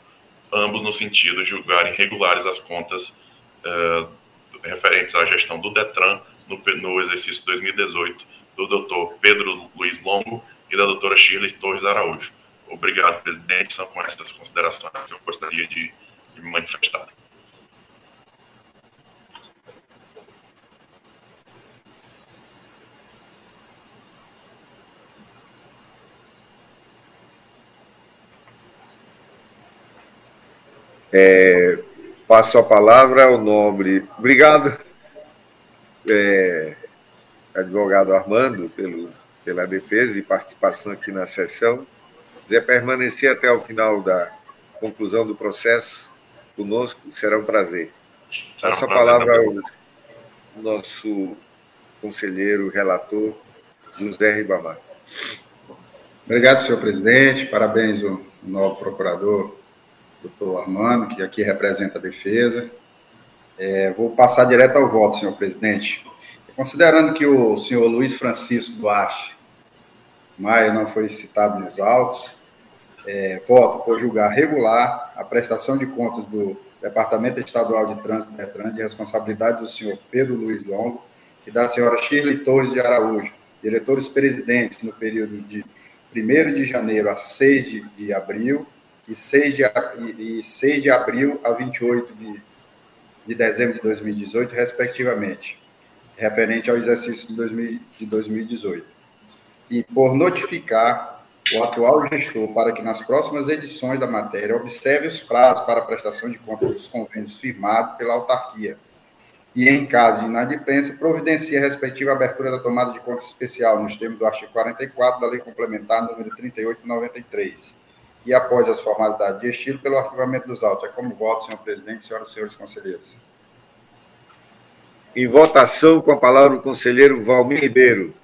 ambos no sentido de julgarem regulares as contas uh, referentes à gestão do Detran no, no exercício 2018 do doutor Pedro Luiz Longo e da doutora Shirley Torres Araújo. Obrigado, presidente. São com essas considerações que eu gostaria de, de me manifestar.
É, passo a palavra ao nobre. Obrigado, é, advogado Armando, pelo, pela defesa e participação aqui na sessão. Quiser permanecer até o final da conclusão do processo conosco, será um prazer. Passo a palavra ao nosso conselheiro, relator, José Ribamar.
Obrigado, senhor presidente. Parabéns ao novo procurador doutor Armando, que aqui representa a defesa. É, vou passar direto ao voto, senhor presidente. Considerando que o senhor Luiz Francisco Duarte Maia não foi citado nos autos. É, voto por julgar regular a prestação de contas do Departamento Estadual de Trânsito Detran de responsabilidade do senhor Pedro Luiz Longo e da senhora Shirley Torres de Araújo, diretores presidentes no período de 1 de janeiro a 6 de, de abril e 6 de, e 6 de abril a 28 de, de dezembro de 2018, respectivamente, referente ao exercício de, 2000, de 2018. E por notificar o atual gestor para que nas próximas edições da matéria observe os prazos para a prestação de contas dos convênios firmados pela autarquia e, em caso de inadimplência, providencia a respectiva abertura da tomada de contas especial nos termos do artigo 44 da Lei Complementar número 3893 e após as formalidades de estilo pelo arquivamento dos autos. É como voto, senhor presidente, senhoras e senhores conselheiros.
Em votação, com a palavra o conselheiro Valmir Ribeiro.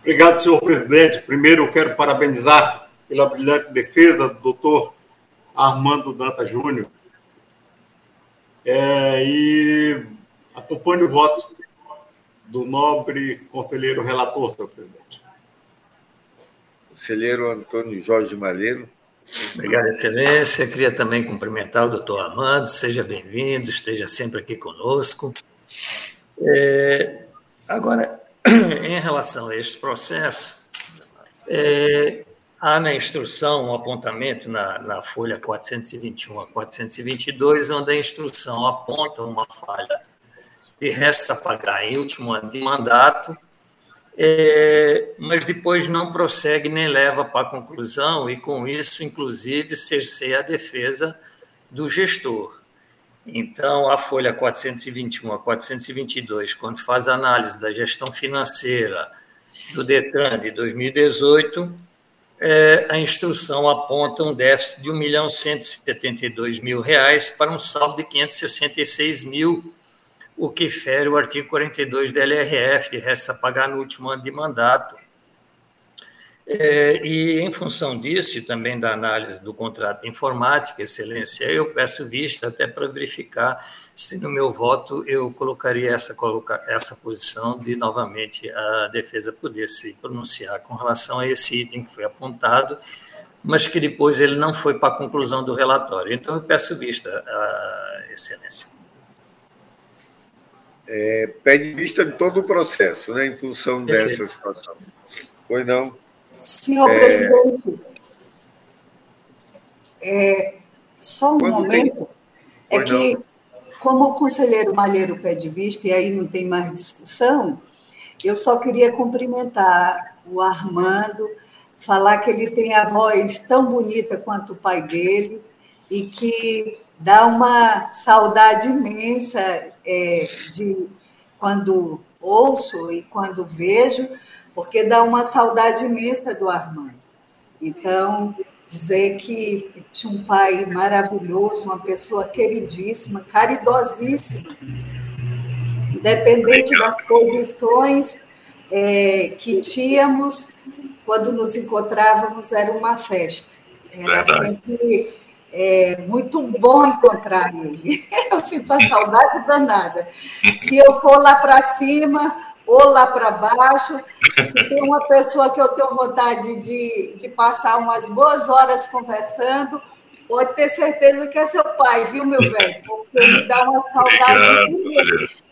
Obrigado, senhor presidente. Primeiro, eu quero parabenizar pela brilhante defesa do doutor Armando Danta Júnior. É, e acompanho o voto do nobre conselheiro relator, senhor presidente.
Conselheiro Antônio Jorge Malheiro.
Obrigado, Excelência. Queria também cumprimentar o doutor Armando. Seja bem-vindo, esteja sempre aqui conosco. É, agora, [clears throat] em relação a este processo, é, há na instrução um apontamento na, na folha 421 a 422, onde a instrução aponta uma falha de restos a pagar em último ano de mandato, é, mas depois não prossegue nem leva para a conclusão, e com isso, inclusive, cerceia a defesa do gestor. Então, a folha 421 a 422, quando faz a análise da gestão financeira do DETRAN de 2018, é, a instrução aponta um déficit de R$ 1 milhão 172 mil reais para um saldo de 566 mil, o que fere o artigo 42 da LRF, que resta pagar no último ano de mandato, é, e em função disso, e também da análise do contrato de informática, excelência, eu peço vista até para verificar se no meu voto eu colocaria essa, essa posição de novamente a defesa poder se pronunciar com relação a esse item que foi apontado, mas que depois ele não foi para a conclusão do relatório. Então eu peço vista, a excelência.
É, pede vista de todo o processo, né, em função dessa situação. Foi não?
Senhor é... presidente, é, só um Quando momento. Tem... É que, como o conselheiro Malheiro pede vista, e aí não tem mais discussão, eu só queria cumprimentar o Armando, falar que ele tem a voz tão bonita quanto o pai dele e que dá uma saudade imensa é, de quando ouço e quando vejo porque dá uma saudade imensa do Armando. Então, dizer que tinha um pai maravilhoso, uma pessoa queridíssima, caridosíssima, independente das posições é, que tínhamos, quando nos encontrávamos, era uma festa. Era Verdade. sempre é, muito bom encontrar ele. [laughs] Eu sinto a saudade danada. Se eu for lá para cima, ou lá para baixo. Se tem uma pessoa que eu tenho vontade de, de passar umas boas horas conversando, pode ter certeza que é seu pai, viu, meu velho? Porque me dá uma saudade.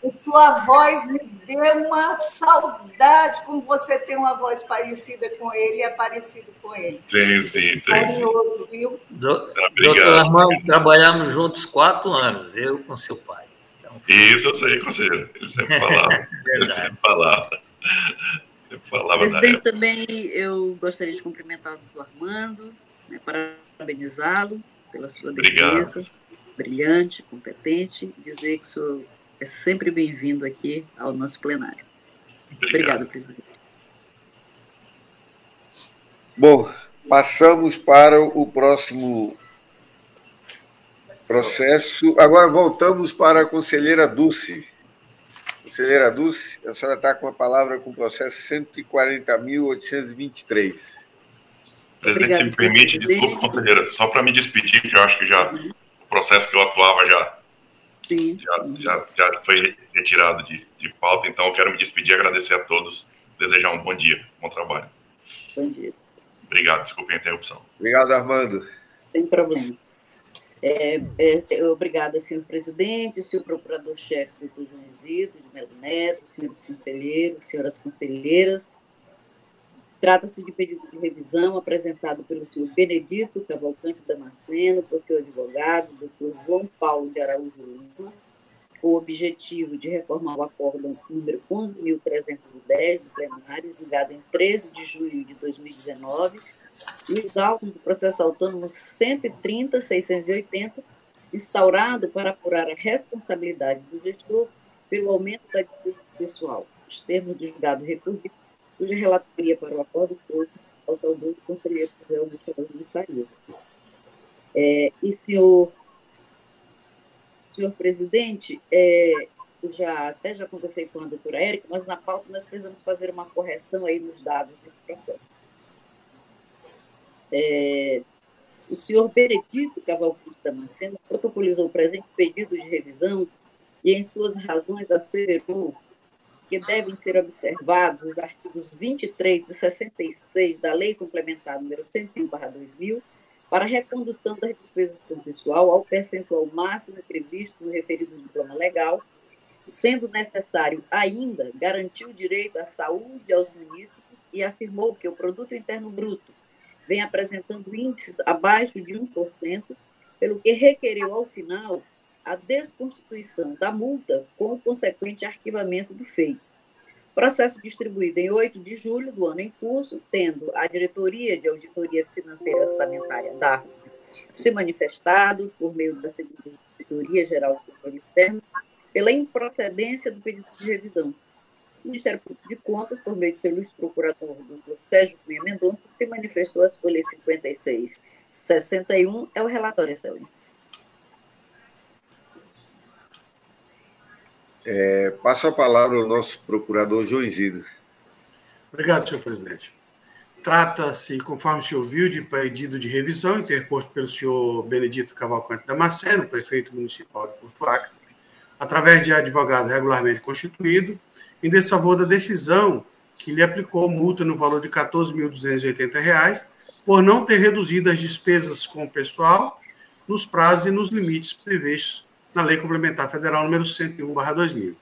E sua voz me deu uma saudade, como você tem uma voz parecida com ele, é parecido com ele.
Tem sim, tem. Carinhoso,
viu? Doutor Armando, trabalhamos juntos quatro anos, eu com seu pai.
Isso eu sei, conselheiro. Ele sempre [laughs] falava. ele sempre falava.
Sempre falava Presidente, também eu gostaria de cumprimentar o Armando, né, parabenizá-lo pela sua
Obrigado.
defesa brilhante, competente, dizer que o senhor é sempre bem-vindo aqui ao nosso plenário. Obrigado, Obrigado presidente.
Bom, passamos para o próximo Processo. Agora voltamos para a conselheira Dulce. Conselheira Dulce, a senhora está com a palavra com o processo 140.823.
Presidente, se me permite, desculpe, conselheira, só para me despedir, que eu acho que já o processo que eu atuava já, já, já, já, foi retirado de, de pauta, então eu quero me despedir, agradecer a todos, desejar um bom dia, bom trabalho.
Bom dia.
Obrigado, desculpe a interrupção.
Obrigado, Armando.
Sem problema. É, é, obrigada, senhor presidente, senhor procurador-chefe do Isidro, de Melo Neto, senhores conselheiros, senhoras conselheiras. Trata-se de pedido de revisão apresentado pelo senhor Benedito Cavalcante Damasceno, por seu advogado, doutor João Paulo de Araújo Lima, com o objetivo de reformar o acórdão número 11.310 do plenário, julgado em 13 de junho de 2019, e os do processo autônomo 130.680, instaurado para apurar a responsabilidade do gestor pelo aumento da despesa pessoal. Os termos do julgado recorrido, cuja relatoria para o acordo foi ao saudoso conselheiro José Augusto de Faria. É, e, senhor, senhor presidente, é, já, até já conversei com a doutora Érica, mas na pauta nós precisamos fazer uma correção aí nos dados desse processo é, o senhor Benedito Cavalcante Damasceno protocolizou o presente pedido de revisão e, em suas razões, asseverou que devem ser observados os artigos 23 e 66 da Lei Complementar número 101/2000 para a recondução das despesas com pessoal ao percentual máximo previsto no referido diploma legal, sendo necessário ainda garantir o direito à saúde aos munícipes e afirmou que o produto interno bruto vem apresentando índices abaixo de 1%, pelo que requereu, ao final, a desconstituição da multa com o consequente arquivamento do feito. Processo distribuído em 8 de julho do ano em curso, tendo a Diretoria de Auditoria Financeira Orçamentária da se manifestado, por meio da Secretaria Geral do Controle Externo, pela improcedência do pedido de revisão, o Ministério Público de Contas, por meio do seu ilustre procurador, doutor Sérgio Cunha Mendonça, se manifestou às folhas 56 61, é o relatório, excelência.
É, passo a palavra ao nosso procurador João.
Obrigado, senhor presidente. Trata-se, conforme o senhor viu, de pedido de revisão interposto pelo senhor Benedito Cavalcante Damasceno, prefeito municipal de Porto Acre, através de advogado regularmente constituído, em desfavor da decisão que lhe aplicou multa no valor de R$ 14.280 por não ter reduzido as despesas com o pessoal nos prazos e nos limites previstos na Lei Complementar Federal número 101/2000.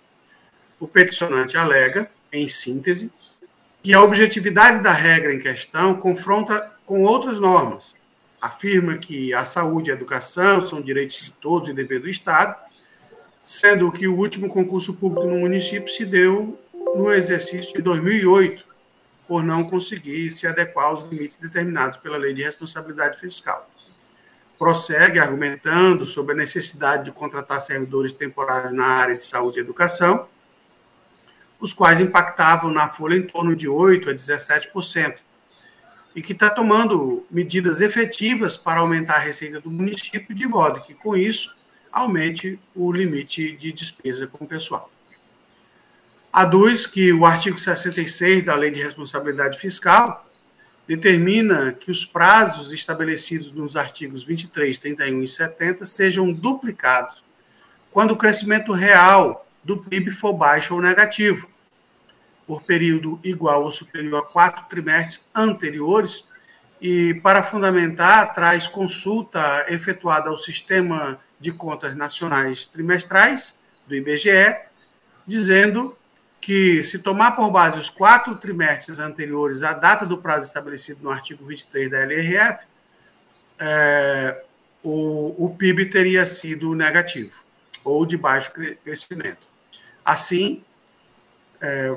O peticionante alega, em síntese, que a objetividade da regra em questão confronta com outras normas. Afirma que a saúde e a educação são direitos de todos e dever do Estado sendo que o último concurso público no município se deu no exercício de 2008, por não conseguir se adequar aos limites determinados pela Lei de Responsabilidade Fiscal. Prossegue argumentando sobre a necessidade de contratar servidores temporários na área de saúde e educação, os quais impactavam na folha em torno de 8% a 17%, e que está tomando medidas efetivas para aumentar a receita do município, de modo que, com isso, aumente o limite de despesa com o pessoal. Aduz que o artigo 66 da Lei de Responsabilidade Fiscal determina que os prazos estabelecidos nos artigos 23, 31 e 70 sejam duplicados quando o crescimento real do PIB for baixo ou negativo, por período igual ou superior a quatro trimestres anteriores, e para fundamentar, traz consulta efetuada ao Sistema de Contas Nacionais Trimestrais, do IBGE, dizendo que, se tomar por base os quatro trimestres anteriores à data do prazo estabelecido no artigo 23 da LRF, é, o, o PIB teria sido negativo ou de baixo crescimento. Assim, é,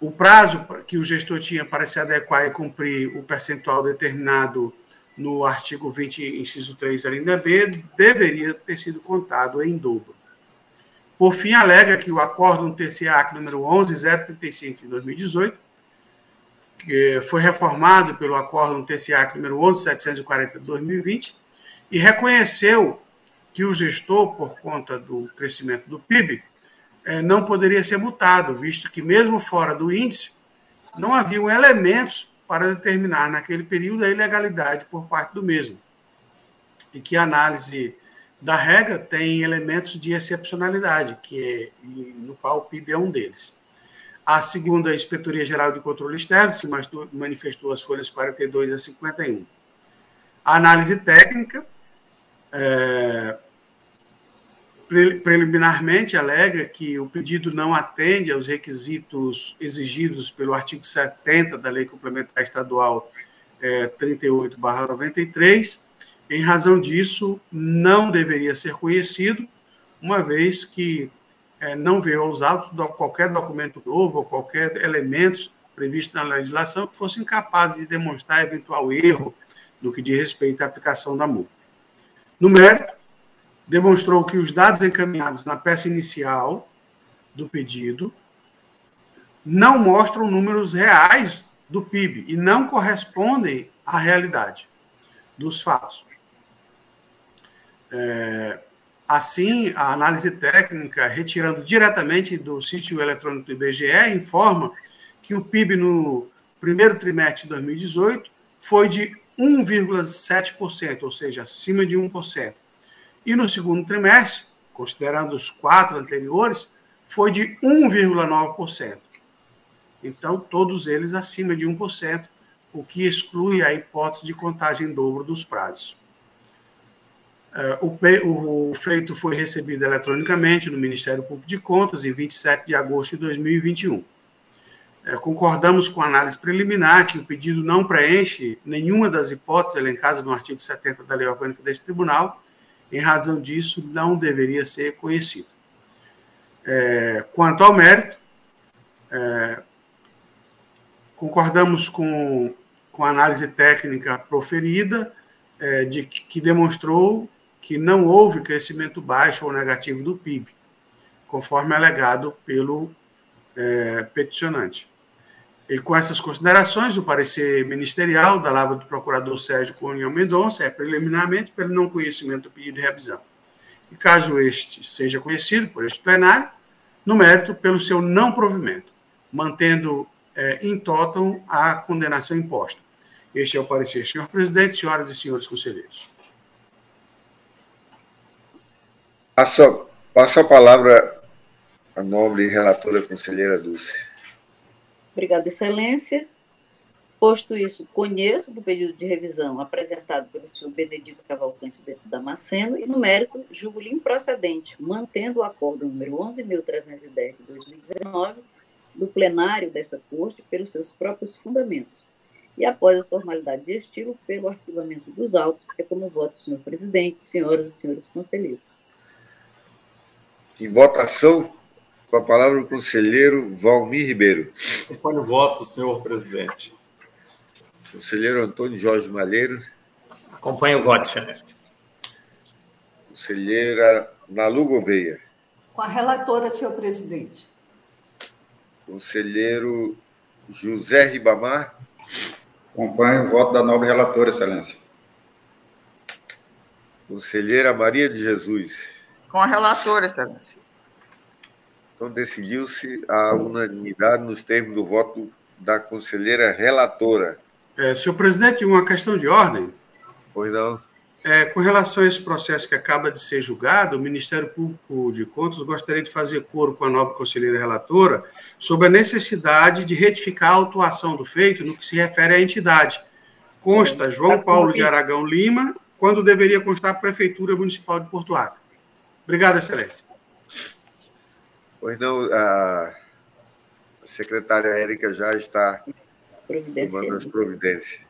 o prazo que o gestor tinha para se adequar e cumprir o percentual determinado no artigo 20, inciso 3, linha B, deveria ter sido contado em dobro. Por fim, alega que o acórdão TCAC número 11035 de 2018, que foi reformado pelo acórdão TCAC número 11740 de 2020, e reconheceu que o gestor, por conta do crescimento do PIB, eh, não poderia ser multado, visto que, mesmo fora do índice, não haviam elementos para determinar naquele período a ilegalidade por parte do mesmo. E que a análise da regra tem elementos de excepcionalidade, que é, no qual o PIB é um deles. A segunda, Inspetoria Geral de Controle Externo, se manifestou as folhas 42 a 51. A análise técnica, é, preliminarmente alega que o pedido não atende aos requisitos exigidos pelo artigo 70 da Lei Complementar Estadual é, 38/93. Em razão disso, não deveria ser conhecido, uma vez que é, não veio autos qualquer documento novo ou qualquer elemento previsto na legislação que fosse incapaz de demonstrar eventual erro no que diz respeito à aplicação da multa. No mérito, demonstrou que os dados encaminhados na peça inicial do pedido não mostram números reais do PIB e não correspondem à realidade dos fatos. É, assim, a análise técnica, retirando diretamente do sítio eletrônico do IBGE, informa que o PIB no primeiro trimestre de 2018 foi de 1,7%, ou seja, acima de 1%. E no segundo trimestre, considerando os quatro anteriores, foi de 1,9%. Então, todos eles acima de 1%, o que exclui a hipótese de contagem em dobro dos prazos. É, o feito foi recebido eletronicamente no Ministério Público de Contas em 27 de agosto de 2021. É, concordamos com a análise preliminar que o pedido não preenche nenhuma das hipóteses elencadas no artigo 70 da Lei Orgânica deste Tribunal em razão disso, não deveria ser conhecido. É, quanto ao mérito, é, concordamos com, com a análise técnica proferida, é, de que demonstrou que não houve crescimento baixo ou negativo do PIB, conforme alegado pelo é, peticionante. E com essas considerações, o parecer ministerial da Lava do Procurador Sérgio Cunha Mendonça é preliminarmente pelo não conhecimento do pedido de revisão. E caso este seja conhecido por este plenário, no mérito, pelo seu não provimento, mantendo é, em total a condenação imposta. Este é o parecer, senhor presidente, senhoras e senhores conselheiros.
Passo, a palavra à nobre relatora conselheira Dulce.
Obrigada, Excelência. Posto isso, conheço do pedido de revisão apresentado pelo senhor Benedito Cavalcante de Damasceno e, no mérito, julgo improcedente, mantendo o acordo número 11.310 de 2019 do plenário desta Corte pelos seus próprios fundamentos e, após as formalidades de estilo, pelo arquivamento dos autos, é como voto, senhor presidente, senhoras e senhores conselheiros.
Em votação, com a palavra o conselheiro Valmir Ribeiro.
Acompanho o voto, senhor presidente.
Conselheiro Antônio Jorge Malheiro.
Acompanho o voto, excelência.
Conselheira Nalu Gouveia.
Com a relatora, senhor presidente.
Conselheiro José Ribamar.
Acompanho o voto da nobre relatora, excelência.
Conselheira Maria de Jesus.
Com a relatora, excelência.
Então, decidiu-se a unanimidade nos termos do voto da conselheira relatora.
É, senhor presidente, uma questão de ordem.
Pois não.
É, com relação a esse processo que acaba de ser julgado, o Ministério Público de Contas gostaria de fazer coro com a nobre conselheira relatora sobre a necessidade de retificar a autuação do feito no que se refere à entidade. Consta João Paulo de Aragão Lima, quando deveria constar a Prefeitura Municipal de Porto Alegre. Obrigado, Excelência.
Pois não, a secretária Érica já está tomando as providências.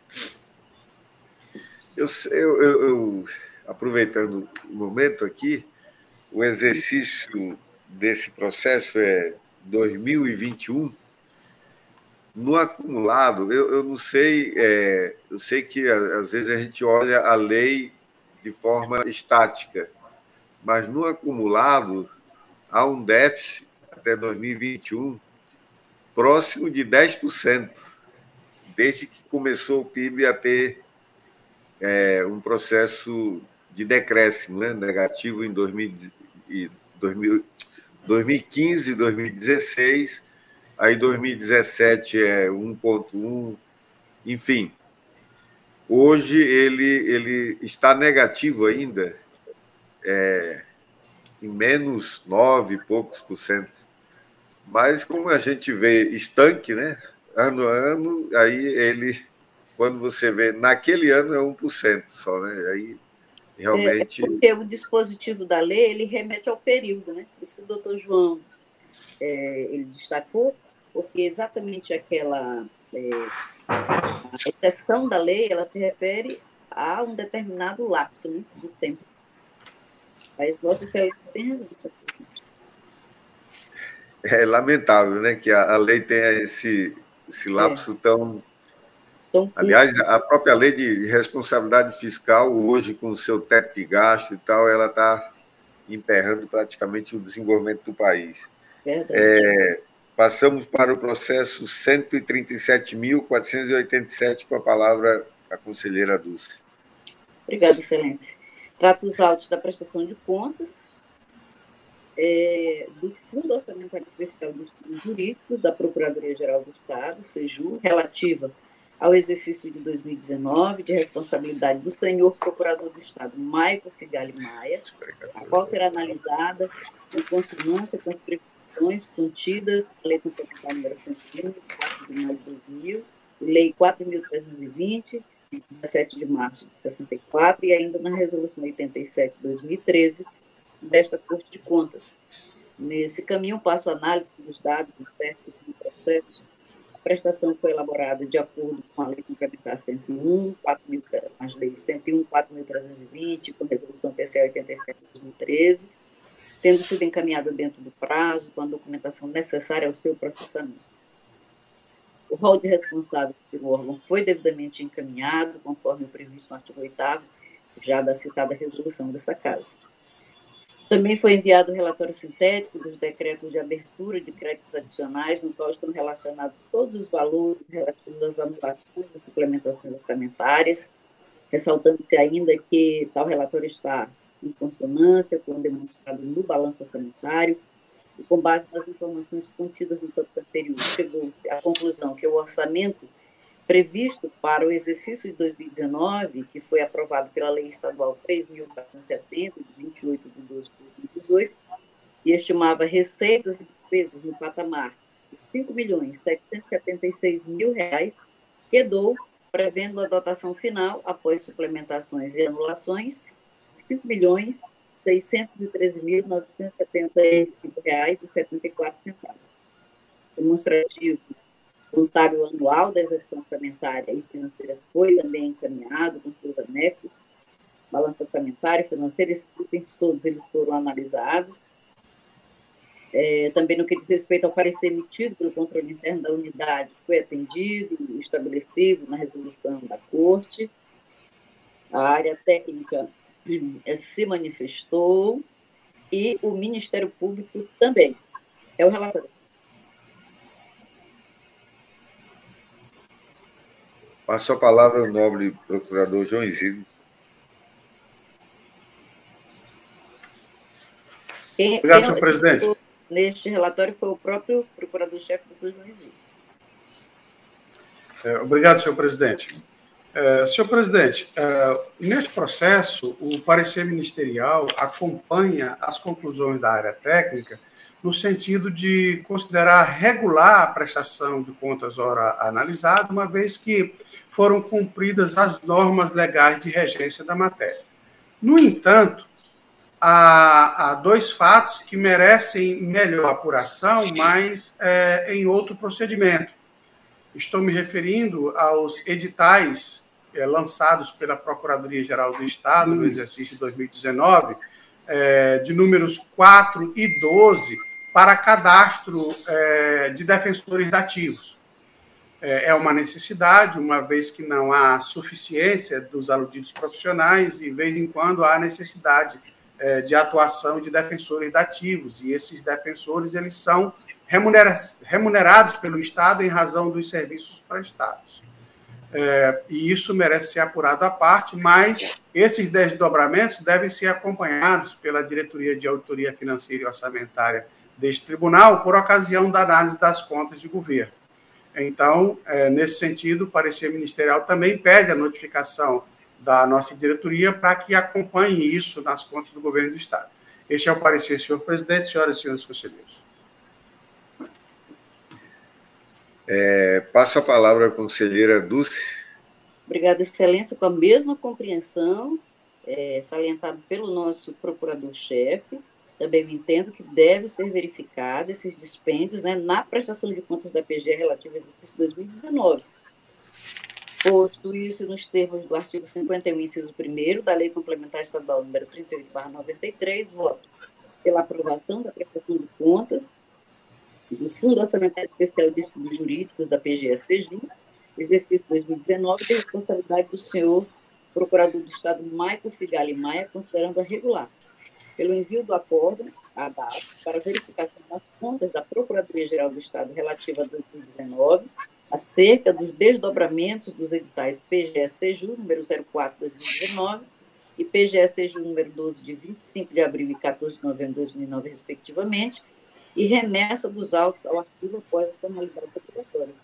Eu, eu, eu, eu, aproveitando o momento aqui, o exercício desse processo é 2021. No acumulado, eu, eu não sei, é, eu sei que às vezes a gente olha a lei de forma estática, mas no acumulado há um déficit até 2021 próximo de 10%, desde que começou o PIB a ter é, um processo de decréscimo né, negativo em 2000, 2000, 2015, 2016, aí 2017 é 1,1, enfim. Hoje ele, ele está negativo ainda, é, em menos 9 e poucos por cento. Mas como a gente vê estanque, né? Ano a ano, aí ele, quando você vê, naquele ano é 1% só, né? Aí realmente.
É, é porque o dispositivo da lei ele remete ao período, né? Por isso que o doutor João é, ele destacou, porque exatamente aquela é, exceção da lei ela se refere a um determinado lapso né, do tempo. Mas Vossa Excelência tem razão.
É lamentável, né, que a, a lei tenha esse, esse lapso é. tão Aliás, a própria lei de responsabilidade fiscal, hoje, com o seu teto de gasto e tal, ela está emperrando praticamente o desenvolvimento do país. É, passamos para o processo 137.487, com a palavra a conselheira Dulce.
Obrigada, excelência. Trata os autos da prestação de contas, é, do Fundo Orçamentário Especial dos Jurídicos da Procuradoria-Geral do Estado, SEJU, relativa ao exercício de 2019 de responsabilidade do senhor procurador do Estado, Maico Figali Maia, a qual será analisada em consonância com as previsões contidas na Lei Complementar número 101, 4 de maio de 2000, Lei 4.320, de 17 de março de 64, e ainda na Resolução 87 de 2013, desta Corte de Contas. Nesse caminho, passo a análise dos dados certos do processo prestação foi elaborada de acordo com a Lei Complementar 101, 4 mil, as leis 101, 4.320, com a Resolução PCA 87 de 2013, tendo sido encaminhada dentro do prazo, com a documentação necessária ao seu processamento. O rol de responsáveis pelo órgão foi devidamente encaminhado, conforme o previsto no artigo 8 já da citada resolução dessa Casa. Também foi enviado o relatório sintético dos decretos de abertura de créditos adicionais, no qual estão relacionados todos os valores relativos às anulações e suplementações orçamentárias, ressaltando-se ainda que tal relatório está em consonância com o demonstrado no balanço orçamentário, e com base nas informações contidas no tópico anterior, chegou à conclusão que o orçamento previsto para o exercício de 2019, que foi aprovado pela Lei Estadual 3.470, de 28 de 12 de 2018, e estimava receitas e despesas no patamar de R$ 5 milhões 776 mil reais, quedou prevendo a dotação final, após suplementações e anulações, R$ 5 milhões 613.975 reais e 74 centavos. Demonstrativo contábil anual da execução orçamentária e financeira foi também encaminhado com seus anexos, balanço orçamentário, financeiro, esses itens todos eles foram analisados. É, também no que diz respeito ao parecer emitido pelo controle interno da unidade, foi atendido, estabelecido na resolução da Corte. A área técnica se manifestou e o Ministério Público também. É o relatório.
Passo a palavra ao nobre procurador João Isidro.
Quem, Obrigado, senhor presidente. Neste relatório foi o próprio procurador-chefe do João Isidro.
É, obrigado, senhor presidente. É, senhor presidente, é, neste processo, o parecer ministerial acompanha as conclusões da área técnica no sentido de considerar regular a prestação de contas hora analisada, uma vez que foram cumpridas as normas legais de regência da matéria. No entanto, há, há dois fatos que merecem melhor apuração, mas é, em outro procedimento. Estou me referindo aos editais é, lançados pela Procuradoria-Geral do Estado no exercício de 2019, é, de números 4 e 12, para cadastro é, de defensores dativos. É, é uma necessidade, uma vez que não há suficiência dos aludidos profissionais e, de vez em quando, há necessidade é, de atuação de defensores dativos. E esses defensores eles são remunerados pelo Estado em razão dos serviços prestados. É, e isso merece ser apurado à parte, mas esses desdobramentos devem ser acompanhados pela Diretoria de Auditoria Financeira e Orçamentária deste tribunal por ocasião da análise das contas de governo. Então, é, nesse sentido, o parecer ministerial também pede a notificação da nossa diretoria para que acompanhe isso nas contas do governo do Estado. Este é o parecer, senhor presidente, senhoras e senhores conselheiros.
É, passo a palavra à conselheira Dulce.
Obrigada, Excelência, com a mesma compreensão, é, salientado pelo nosso procurador-chefe. Também entendo que deve ser verificado esses dispêndios né, na prestação de contas da PGE relativa a exercício 2019. Posto isso nos termos do artigo 51, inciso 1 da Lei Complementar Estadual número 38, 93, voto pela aprovação da prestação de contas do Fundo Orçamentário Especial de Estudos Jurídicos da PGE-CG, exercício 2019, de responsabilidade do senhor Procurador do Estado Michael Figali Maia, considerando a regular, pelo envio do acordo, a data, para verificação das contas da Procuradoria-Geral do Estado relativa a 2019, acerca dos desdobramentos dos editais PGE-CEJU, número 04-2019, e PGE-CEJU, número 12, de 25 de abril e 14 de novembro de 2009, respectivamente, e remessa dos autos ao arquivo após a formalidade procuratória.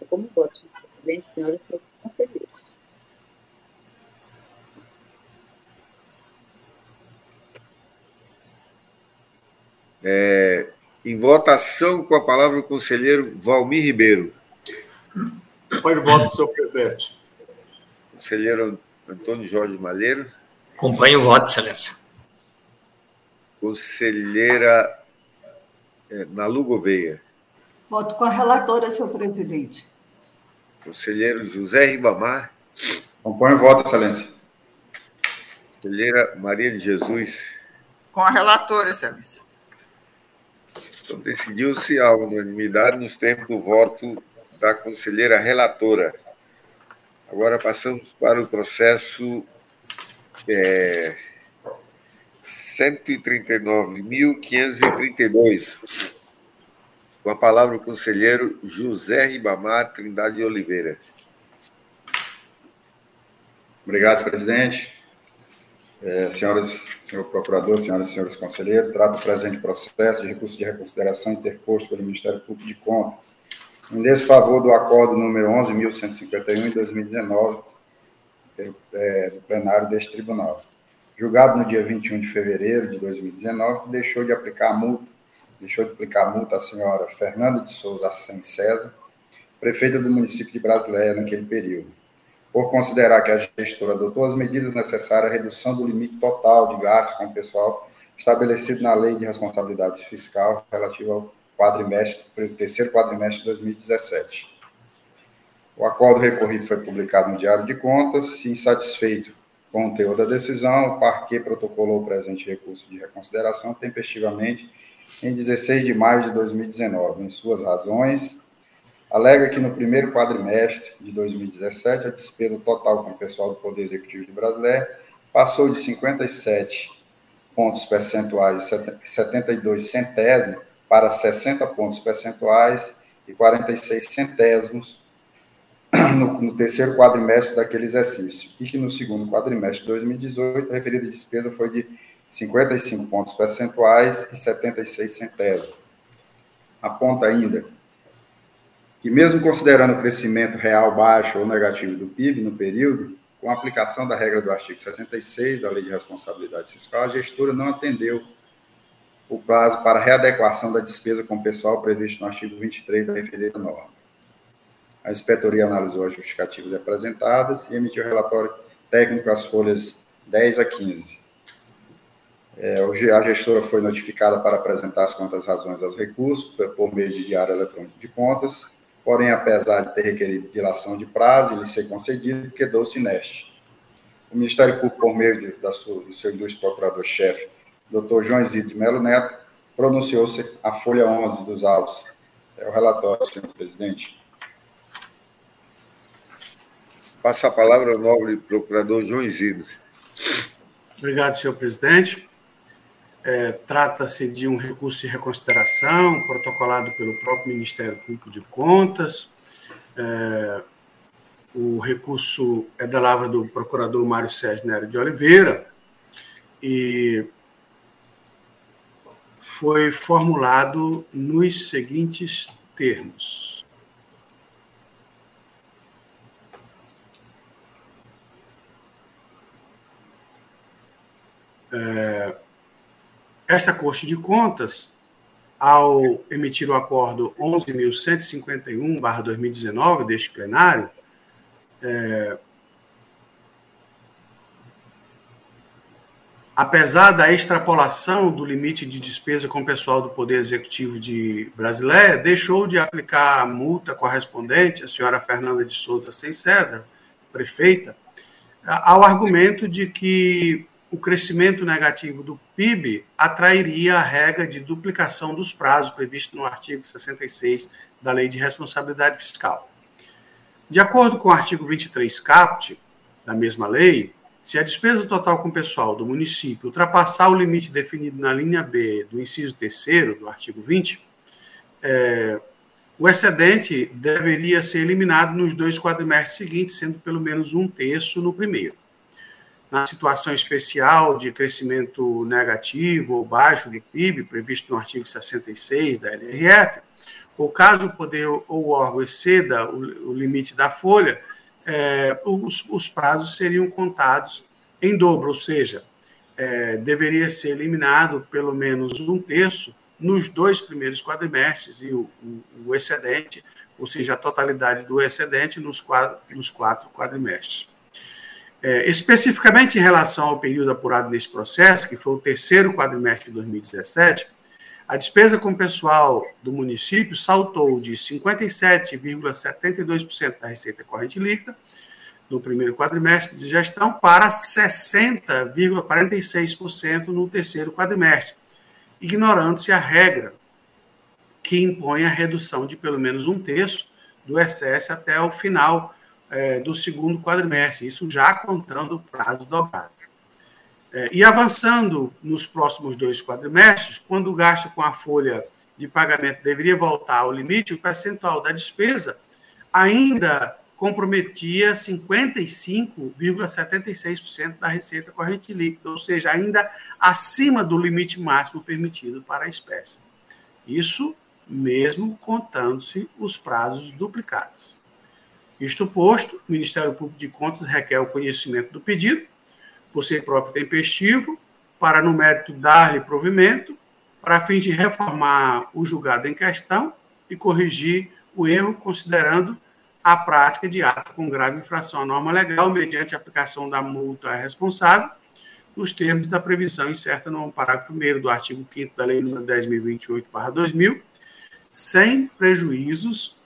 É como voto, presidente, senhoras e conselheiros.
É, em votação, com a palavra o conselheiro Valmir Ribeiro.
Acompanho o voto, senhor presidente.
Conselheiro Antônio Jorge Malheiro.
Acompanho o voto, excelência.
Conselheira é, Nalu Gouveia.
Voto com a relatora, senhor presidente.
Conselheiro José Ribamar.
Acompanho o voto, excelência.
Conselheira Maria de Jesus.
Com a relatora, excelência.
Então, decidiu-se a unanimidade nos termos do voto da conselheira relatora. Agora passamos para o processo é, 139.532. Com a palavra o conselheiro José Ribamar Trindade de Oliveira.
Obrigado, presidente. É, senhoras, senhor procurador, senhoras e senhores conselheiros, trato o presente processo de recurso de reconsideração interposto pelo Ministério Público de Contas em desfavor do acordo número 11.151 de 2019 pelo, é, do plenário deste tribunal. Julgado no dia 21 de fevereiro de 2019, deixou de aplicar a multa, deixou de aplicar a multa à senhora Fernanda de Souza Assem César, prefeita do município de Brasileia naquele período por considerar que a gestora adotou as medidas necessárias à redução do limite total de gastos com o pessoal estabelecido na Lei de Responsabilidade Fiscal relativa ao quadrimestre, terceiro quadrimestre de 2017. O acordo recorrido foi publicado no Diário de Contas. Se insatisfeito com o teor da decisão, o parquet protocolou o presente recurso de reconsideração tempestivamente em 16 de maio de 2019. Em suas razões, alega que no primeiro quadrimestre de 2017 a despesa total com o pessoal do Poder Executivo de Brasileia passou de 57 pontos percentuais e 72 centésimos para 60 pontos percentuais e 46 centésimos no, no, terceiro quadrimestre daquele exercício, e que no segundo quadrimestre de 2018 a referida despesa foi de 55 pontos percentuais e 76 centésimos. Aponta ainda que, mesmo considerando o crescimento real baixo ou negativo do PIB no período, com a aplicação da regra do artigo 66 da Lei de Responsabilidade Fiscal, a gestora não atendeu o prazo para readequação da despesa com o pessoal previsto no artigo 23 da referida norma. A inspetoria analisou as justificativas apresentadas e emitiu relatório técnico às folhas 10 a 15. É, a gestora foi notificada para apresentar as contas razões aos recursos por meio de diário eletrônico de contas, porém, apesar de ter requerido dilação de prazo e lhe ser concedido, quedou-se neste. O Ministério Público, por meio de, da sua, do seu ilustre procurador-chefe, Dr. João Isidro de Melo Neto, pronunciou-se a folha 11 dos autos. É o relatório, senhor presidente.
Passa a palavra ao nobre procurador João Isidro.
Obrigado, senhor presidente. É, Trata-se de um recurso de reconsideração protocolado pelo próprio Ministério Público de Contas. É, o recurso é da lavra do procurador Mário Sérgio Nery de Oliveira e foi formulado nos seguintes termos. É, esta Corte de Contas ao emitir o acordo 11.151-2019 deste plenário, é, apesar da extrapolação do limite de despesa com o pessoal do Poder Executivo de Brasileia, deixou de aplicar a multa correspondente à senhora Fernanda de Souza Sem César, prefeita, ao argumento de que o crescimento negativo do PIB atrairia a regra de duplicação dos prazos previsto no artigo 66 da Lei de Responsabilidade Fiscal. De acordo com o artigo 23 caput da mesma lei, se a despesa total com pessoal do município ultrapassar o limite definido na linha B do inciso 3 do artigo 20, é, o excedente deveria ser eliminado nos dois quadrimestres seguintes, sendo pelo menos um terço no primeiro. Na situação especial de crescimento negativo ou baixo do PIB, previsto no artigo 66 da LRF, ou caso o poder ou o órgão exceda o, limite da folha, é, os, os, prazos seriam contados em dobro, ou seja, é, deveria ser eliminado pelo menos um terço nos dois primeiros quadrimestres e o, o, o excedente, ou seja, a totalidade do excedente nos nos quatro quadrimestres. É, especificamente em relação ao período apurado nesse processo, que foi o terceiro quadrimestre de 2017, a despesa com pessoal do município saltou de 57,72% da receita corrente líquida no primeiro quadrimestre de gestão para 60,46% no terceiro quadrimestre, ignorando-se a regra que impõe a redução de pelo menos um terço do excesso até o final é, do segundo quadrimestre, isso já contando o prazo dobrado. É, e avançando nos próximos dois quadrimestres, quando o gasto com a folha de pagamento deveria voltar ao limite, o percentual da despesa ainda comprometia 55,76% da receita corrente líquida, ou seja, ainda acima do limite máximo permitido para a espécie. Isso mesmo contando-se os prazos duplicados. Isto posto, o Ministério Público de Contas requer o conhecimento do pedido, por ser próprio tempestivo, para, no mérito, dar-lhe provimento, para fim de reformar o julgado em questão e corrigir o erro, considerando a prática de ato com grave infração à norma legal, mediante aplicação da multa responsável, nos termos da previsão incerta no parágrafo 1 do artigo 5 da Lei nº 10.028-2000, sem prejuízos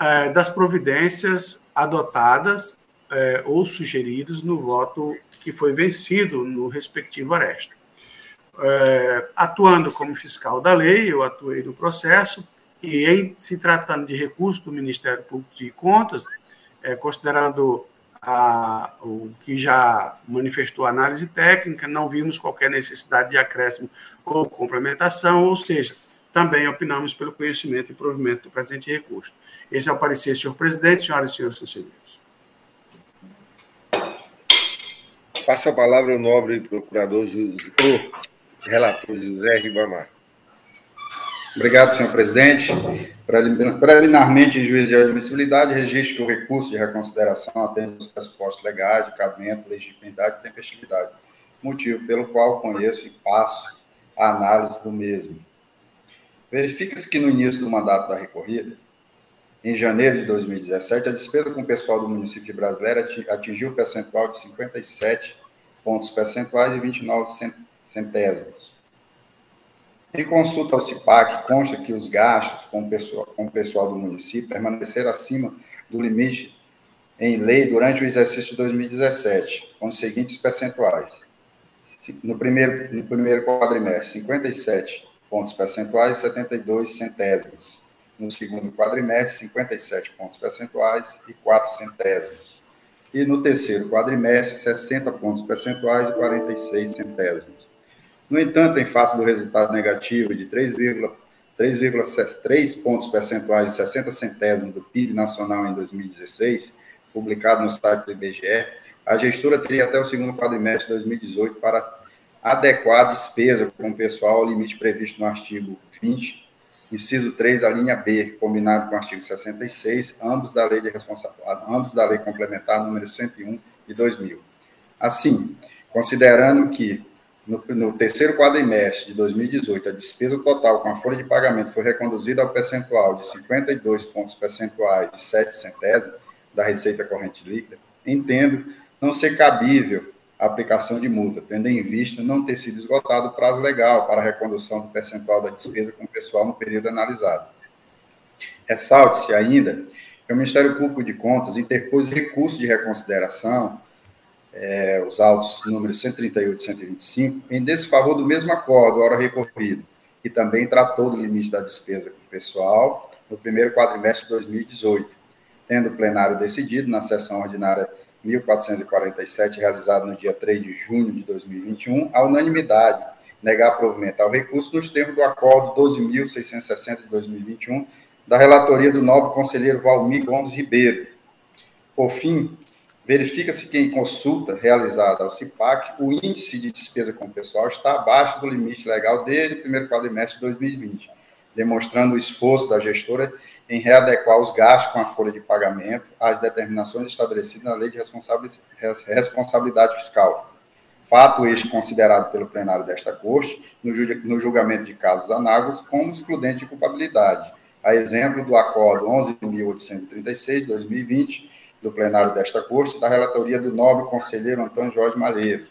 eh, das providências adotadas eh, ou sugeridas no voto que foi vencido no respectivo aresto. É, atuando como fiscal da lei, eu atuei no processo, e em se tratando de recurso do Ministério Público de Contas, é, considerando a, o que já manifestou a análise técnica, não vimos qualquer necessidade de acréscimo ou complementação, ou seja, também opinamos pelo conhecimento e provimento do presente recurso. Esse é o parecer, senhor presidente, senhoras e senhores conselheiros.
Passa a palavra ao nobre procurador, o relator José Ribamar.
Obrigado, senhor presidente. Preliminarmente, em juízo de admissibilidade, registro que o recurso de reconsideração atende os pressupostos legais de cabimento, legitimidade e tempestividade, motivo pelo qual conheço e passo a análise do mesmo. Verifica-se que no início do mandato da recorrida, em janeiro de 2017, a despesa com o pessoal do município de atingiu o percentual de 57 pontos percentuais e 29 centésimos. Em consulta ao CIPAC, consta que os gastos com o pessoal, com o pessoal do município permaneceram acima do limite em lei durante o exercício de 2017, com os seguintes percentuais. No primeiro, no primeiro quadrimestre, 57 pontos percentuais e 72 centésimos no segundo quadrimestre, 57 pontos percentuais e 4 centésimos. E no terceiro quadrimestre, 60 pontos percentuais e 46 centésimos. No entanto, em face do resultado negativo de 3,3 pontos percentuais e 60 centésimos do PIB nacional em 2016, publicado no site do IBGE, a gestora teria até o segundo quadrimestre de 2018 para adequar a despesa com o pessoal ao limite previsto no artigo 20 inciso 3, a linha B, combinado com o artigo 66, ambos da lei de responsabilidade, ambos da lei complementar número 101 de 2000. Assim, considerando que no, no, terceiro quadrimestre de 2018, a despesa total com a folha de pagamento foi reconduzida ao percentual de 52 pontos percentuais de 7 centésimos da receita corrente líquida, entendo não ser cabível aplicação de multa, tendo em vista não ter sido esgotado o prazo legal para a recondução do percentual da despesa com o pessoal no período analisado. Ressalte-se ainda que o Ministério Público de Contas interpôs recurso de reconsideração é, os autos números 138 e 125, em desfavor do mesmo acordo, hora recorrido, que também tratou do limite da despesa com o pessoal no primeiro quadrimestre de 2018, tendo o plenário decidido na sessão ordinária 1447, realizada no dia 3 de junho de 2021, a unanimidade, negar provimento ao recurso nos termos do acordo 12.660 de 2021, da relatoria do nobre conselheiro Valmir Gomes Ribeiro. Por fim, verifica-se que em consulta realizada ao CIPAC, o índice de despesa com o pessoal está abaixo do limite legal desde o primeiro quadrimestre de 2020, demonstrando o esforço da gestora em readequar os gastos com a folha de pagamento às determinações estabelecidas na Lei de Responsabilidade Fiscal. Fato este considerado pelo plenário desta Corte, no julgamento de casos análogos, como excludente de culpabilidade, a exemplo do Acordo 11.836 de 2020, do plenário desta Corte, da relatoria do nobre conselheiro Antônio Jorge Malheiro.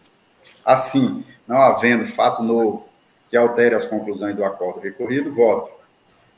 Assim, não havendo fato novo que altere as conclusões do acordo recorrido, voto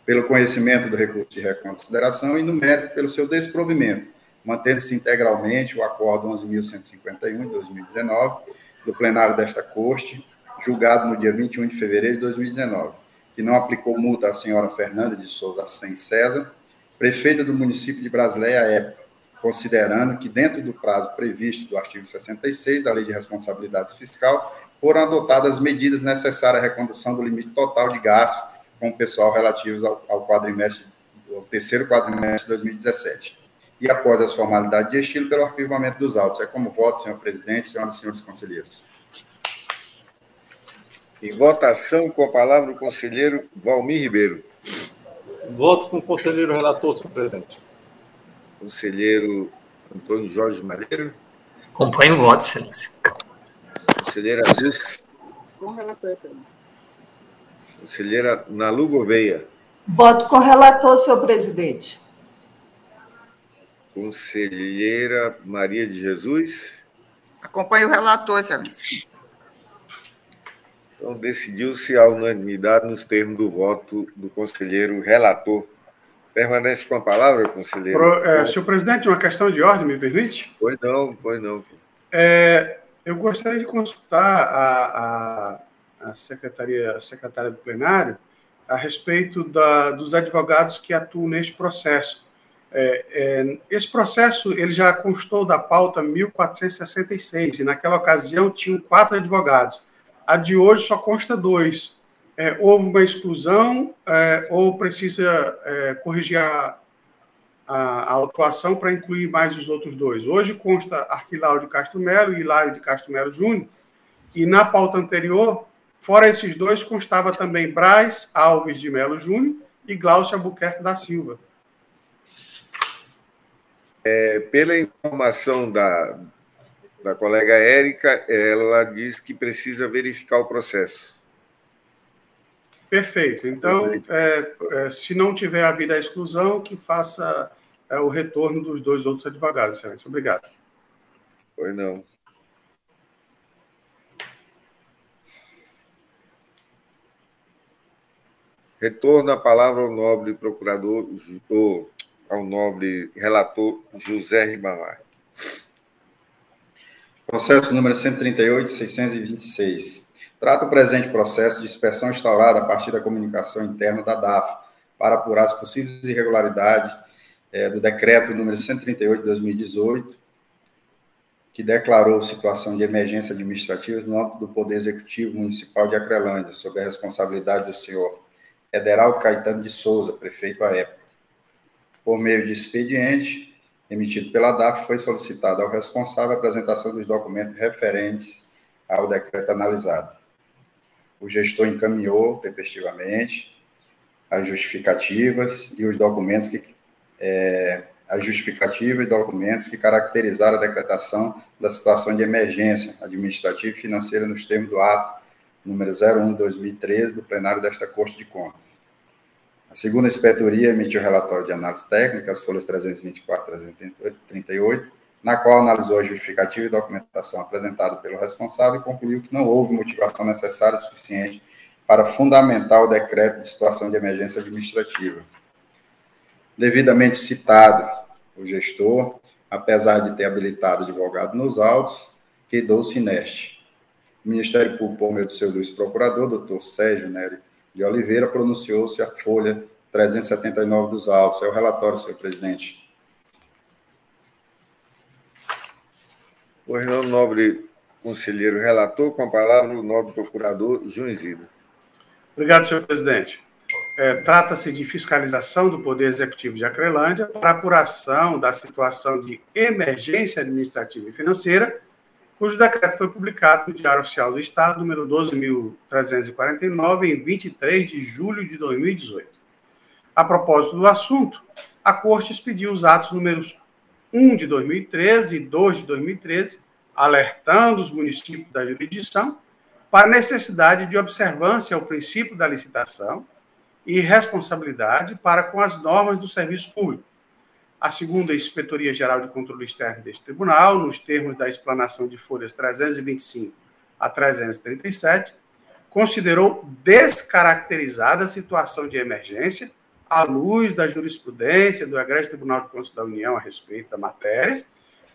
pelo conhecimento do recurso de reconsideração e no mérito pelo seu desprovimento, mantendo-se integralmente o acordo 11.151 de 2019 do plenário desta Corte, julgado no dia 21 de fevereiro de 2019, que não aplicou multa à senhora Fernanda de Souza Sem César, prefeita do município de Brasileia à época, considerando que, dentro do prazo previsto do artigo 66 da Lei de Responsabilidade Fiscal, foram adotadas medidas necessárias à recondução do limite total de gastos com o pessoal relativos ao, ao quadrimestre, ao terceiro quadrimestre de 2017. E após as formalidades de estilo, pelo arquivamento dos autos. É como voto, senhor presidente, senhoras e senhores conselheiros.
Em votação, com a palavra o conselheiro Valmir Ribeiro.
Voto com o conselheiro relator, senhor presidente
conselheiro Antônio Jorge Madeira.
Acompanho o voto, excelência.
Conselheira Luz. Com relator também. Conselheira Nalu Gouveia.
Voto com relator, senhor presidente.
Conselheira Maria de Jesus.
Acompanho o relator, excelência.
Então, decidiu-se a unanimidade nos termos do voto do conselheiro relator Permanece com a palavra, conselheiro. Pro,
é, senhor presidente, uma questão de ordem, me permite?
Pois não, pois não.
É, eu gostaria de consultar a, a, a, secretaria, a secretária do plenário a respeito da, dos advogados que atuam neste processo. É, é, esse processo ele já constou da pauta 1466 e naquela ocasião tinham quatro advogados. A de hoje só consta dois é, houve uma exclusão é, ou precisa é, corrigir a, a, a autuação para incluir mais os outros dois. Hoje consta Arquilau de Castro Melo e Hilário de Castro Melo Júnior, e na pauta anterior, fora esses dois, constava também Braz Alves de Melo Júnior e Glaucio Albuquerque da Silva.
É, pela informação da, da colega Érica, ela diz que precisa verificar o processo.
Perfeito. Então, é, é, se não tiver havido a exclusão, que faça é, o retorno dos dois outros advogados, excelência. Obrigado.
Foi não. Retorno a palavra ao nobre procurador, ao nobre relator José Ribamar.
Processo número 138, 626 Trata o presente processo de inspeção instaurada a partir da comunicação interna da DAF para apurar as possíveis irregularidades é, do decreto número 138 de 2018, que declarou situação de emergência administrativa no âmbito do Poder Executivo Municipal de Acrelândia, sob a responsabilidade do senhor Ederaldo Caetano de Souza, prefeito à época. Por meio de expediente emitido pela DAF, foi solicitada ao responsável a apresentação dos documentos referentes ao decreto analisado o gestor encaminhou tempestivamente as justificativas e os documentos que é, as justificativas e documentos que caracterizaram a decretação da situação de emergência administrativa e financeira nos termos do ato número 01-2013, do plenário desta Corte de Contas. A segunda inspetoria emitiu relatório de análise técnica, as folhas 324 e 338, na qual analisou a justificativa e documentação apresentada pelo responsável e concluiu que não houve motivação necessária e suficiente para fundamentar o decreto de situação de emergência administrativa. Devidamente citado o gestor, apesar de ter habilitado advogado nos autos, quedou-se ineste. O Ministério Público, por meio do seu Luiz Procurador, doutor Sérgio Nery de Oliveira, pronunciou-se a folha 379 dos autos. É o relatório, senhor presidente.
Pois não, nobre conselheiro relator, com a palavra o nobre procurador Isidro.
Obrigado, senhor presidente. É, Trata-se de fiscalização do Poder Executivo de Acrelândia para apuração da situação de emergência administrativa e financeira, cujo decreto foi publicado no Diário Oficial do Estado, número 12.349, em 23 de julho de 2018. A propósito do assunto, a Corte expediu os atos números 1 de 2013 e 2 de 2013, alertando os municípios da jurisdição para a necessidade de observância ao princípio da licitação e responsabilidade para com as normas do serviço público. A segunda Inspetoria Geral de Controle Externo deste tribunal, nos termos da explanação de folhas 325 a 337, considerou descaracterizada a situação de emergência à luz da jurisprudência do Egrégio Tribunal de Contas da União a respeito da matéria,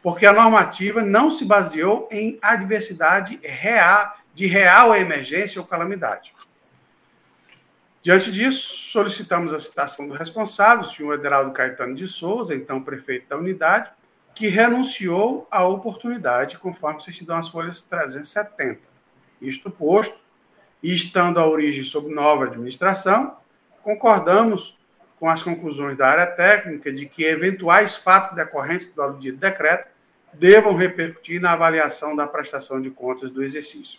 porque a normativa não se baseou em adversidade real, de real emergência ou calamidade. Diante disso, solicitamos a citação do responsável, o senhor Ederaldo Caetano de Souza, então prefeito da unidade, que renunciou à oportunidade, conforme vocês dão as folhas 370. Isto posto, e estando a origem sob nova administração, concordamos com as conclusões da área técnica de que eventuais fatos decorrentes do aludido decreto devam repercutir na avaliação da prestação de contas do exercício.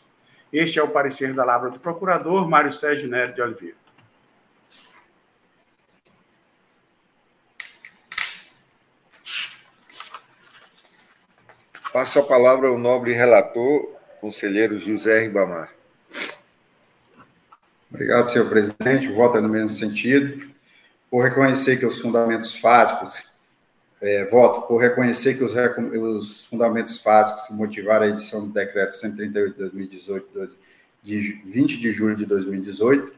Este é o parecer da Lavra do Procurador, Mário Sérgio Nery de Oliveira.
Passo a palavra ao nobre relator, conselheiro José Ribamar.
Obrigado, senhor presidente. O voto é no mesmo sentido por reconhecer que os fundamentos fáticos, é, voto por reconhecer que os, os, fundamentos fáticos que motivaram a edição do decreto 138 de 2018, de 20 de julho de 2018,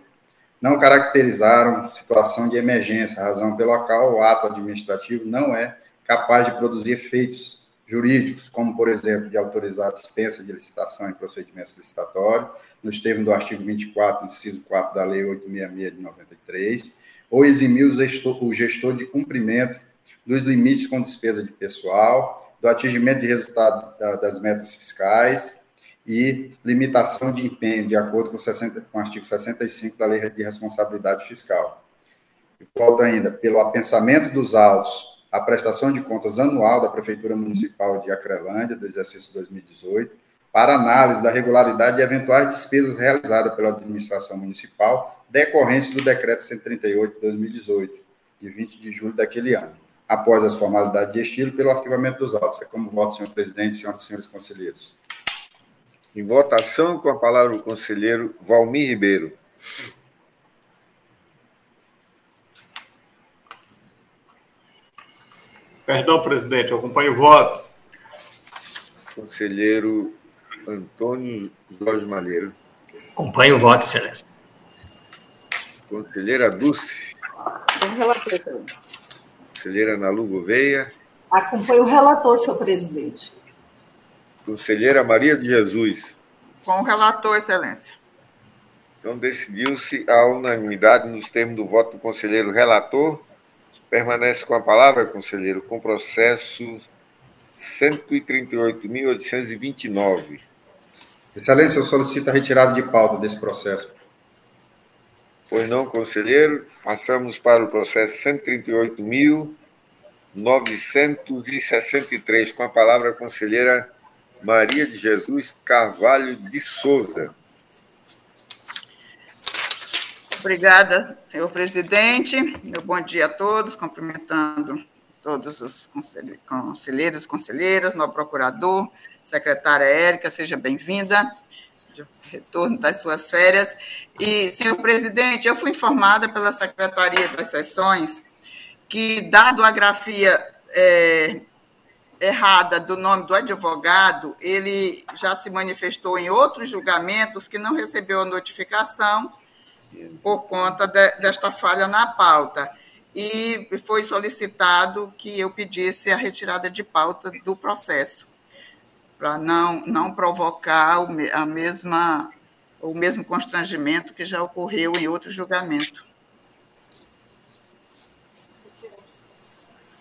não caracterizaram situação de emergência, razão pela qual o ato administrativo não é capaz de produzir efeitos jurídicos, como, por exemplo, de autorizar a dispensa de licitação em procedimentos licitatórios, nos termos do artigo 24, inciso 4 da Lei 866 de 93, ou eximir o gestor, o gestor de cumprimento dos limites com despesa de pessoal, do atingimento de resultado da, das metas fiscais e limitação de empenho, de acordo com, 60, com o artigo 65 da Lei de Responsabilidade Fiscal. E falta ainda, pelo apensamento dos autos, a prestação de contas anual da Prefeitura Municipal de Acrelândia, do exercício 2018, para análise da regularidade de eventuais despesas realizadas pela administração municipal decorrentes do Decreto 138 de 2018, de 20 de julho daquele ano, após as formalidades de estilo, pelo arquivamento dos autos. É como voto, senhor presidente, senhoras e senhores conselheiros.
Em votação, com a palavra o conselheiro Valmir Ribeiro.
Perdão, presidente, eu acompanho o voto.
Conselheiro Antônio Jorge Malheiro.
Acompanho o voto, excelência.
Conselheira Dulce.
Com o relator, excelência.
Conselheira Nalu Gouveia.
Acompanho o relator, senhor presidente.
Conselheira Maria de Jesus.
Com o relator, excelência.
Então, decidiu-se a unanimidade nos termos do voto do conselheiro relator. Permanece com a palavra, conselheiro, com processo 138.829.
Excelência, eu solicito a retirada de pauta desse processo.
Pois não, conselheiro. Passamos para o processo 138.963, com a palavra a conselheira Maria de Jesus Carvalho de Souza.
Obrigada, senhor presidente. Meu bom dia a todos, cumprimentando todos os conselheiros conselheiras, nosso procurador, secretária Érica, seja bem-vinda. de retorno das suas férias. E, senhor presidente, eu fui informada pela Secretaria das Sessões que, dado a grafia é, errada do nome do advogado, ele já se manifestou em outros julgamentos que não recebeu a notificação por conta de, desta falha na pauta. E foi solicitado que eu pedisse a retirada de pauta do processo, para não, não provocar a mesma, o mesmo constrangimento que já ocorreu em outro julgamento.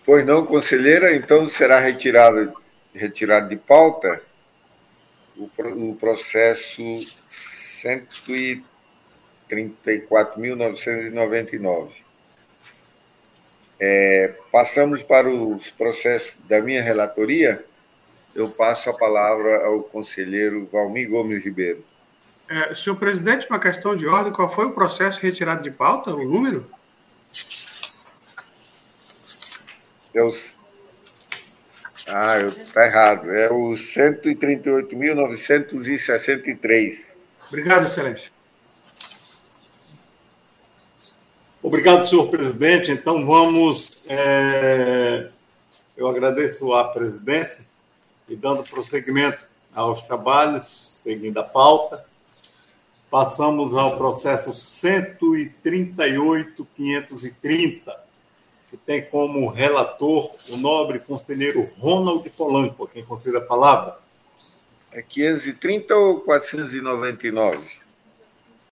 Pois não, conselheira, então será retirado, retirado de pauta o, o processo 134.999. É, passamos para os processos da minha relatoria. Eu passo a palavra ao conselheiro Valmir Gomes Ribeiro.
É, senhor presidente, uma questão de ordem: qual foi o processo retirado de pauta, o número?
Deus. Ah, está errado. É o 138.963.
Obrigado, Excelência.
Obrigado, senhor presidente. Então, vamos. É... Eu agradeço a presidência e dando prosseguimento aos trabalhos, seguindo a pauta. Passamos ao processo 138.530 que tem como relator o nobre conselheiro Ronald Polanco, quem concede a palavra.
É 530 ou 499?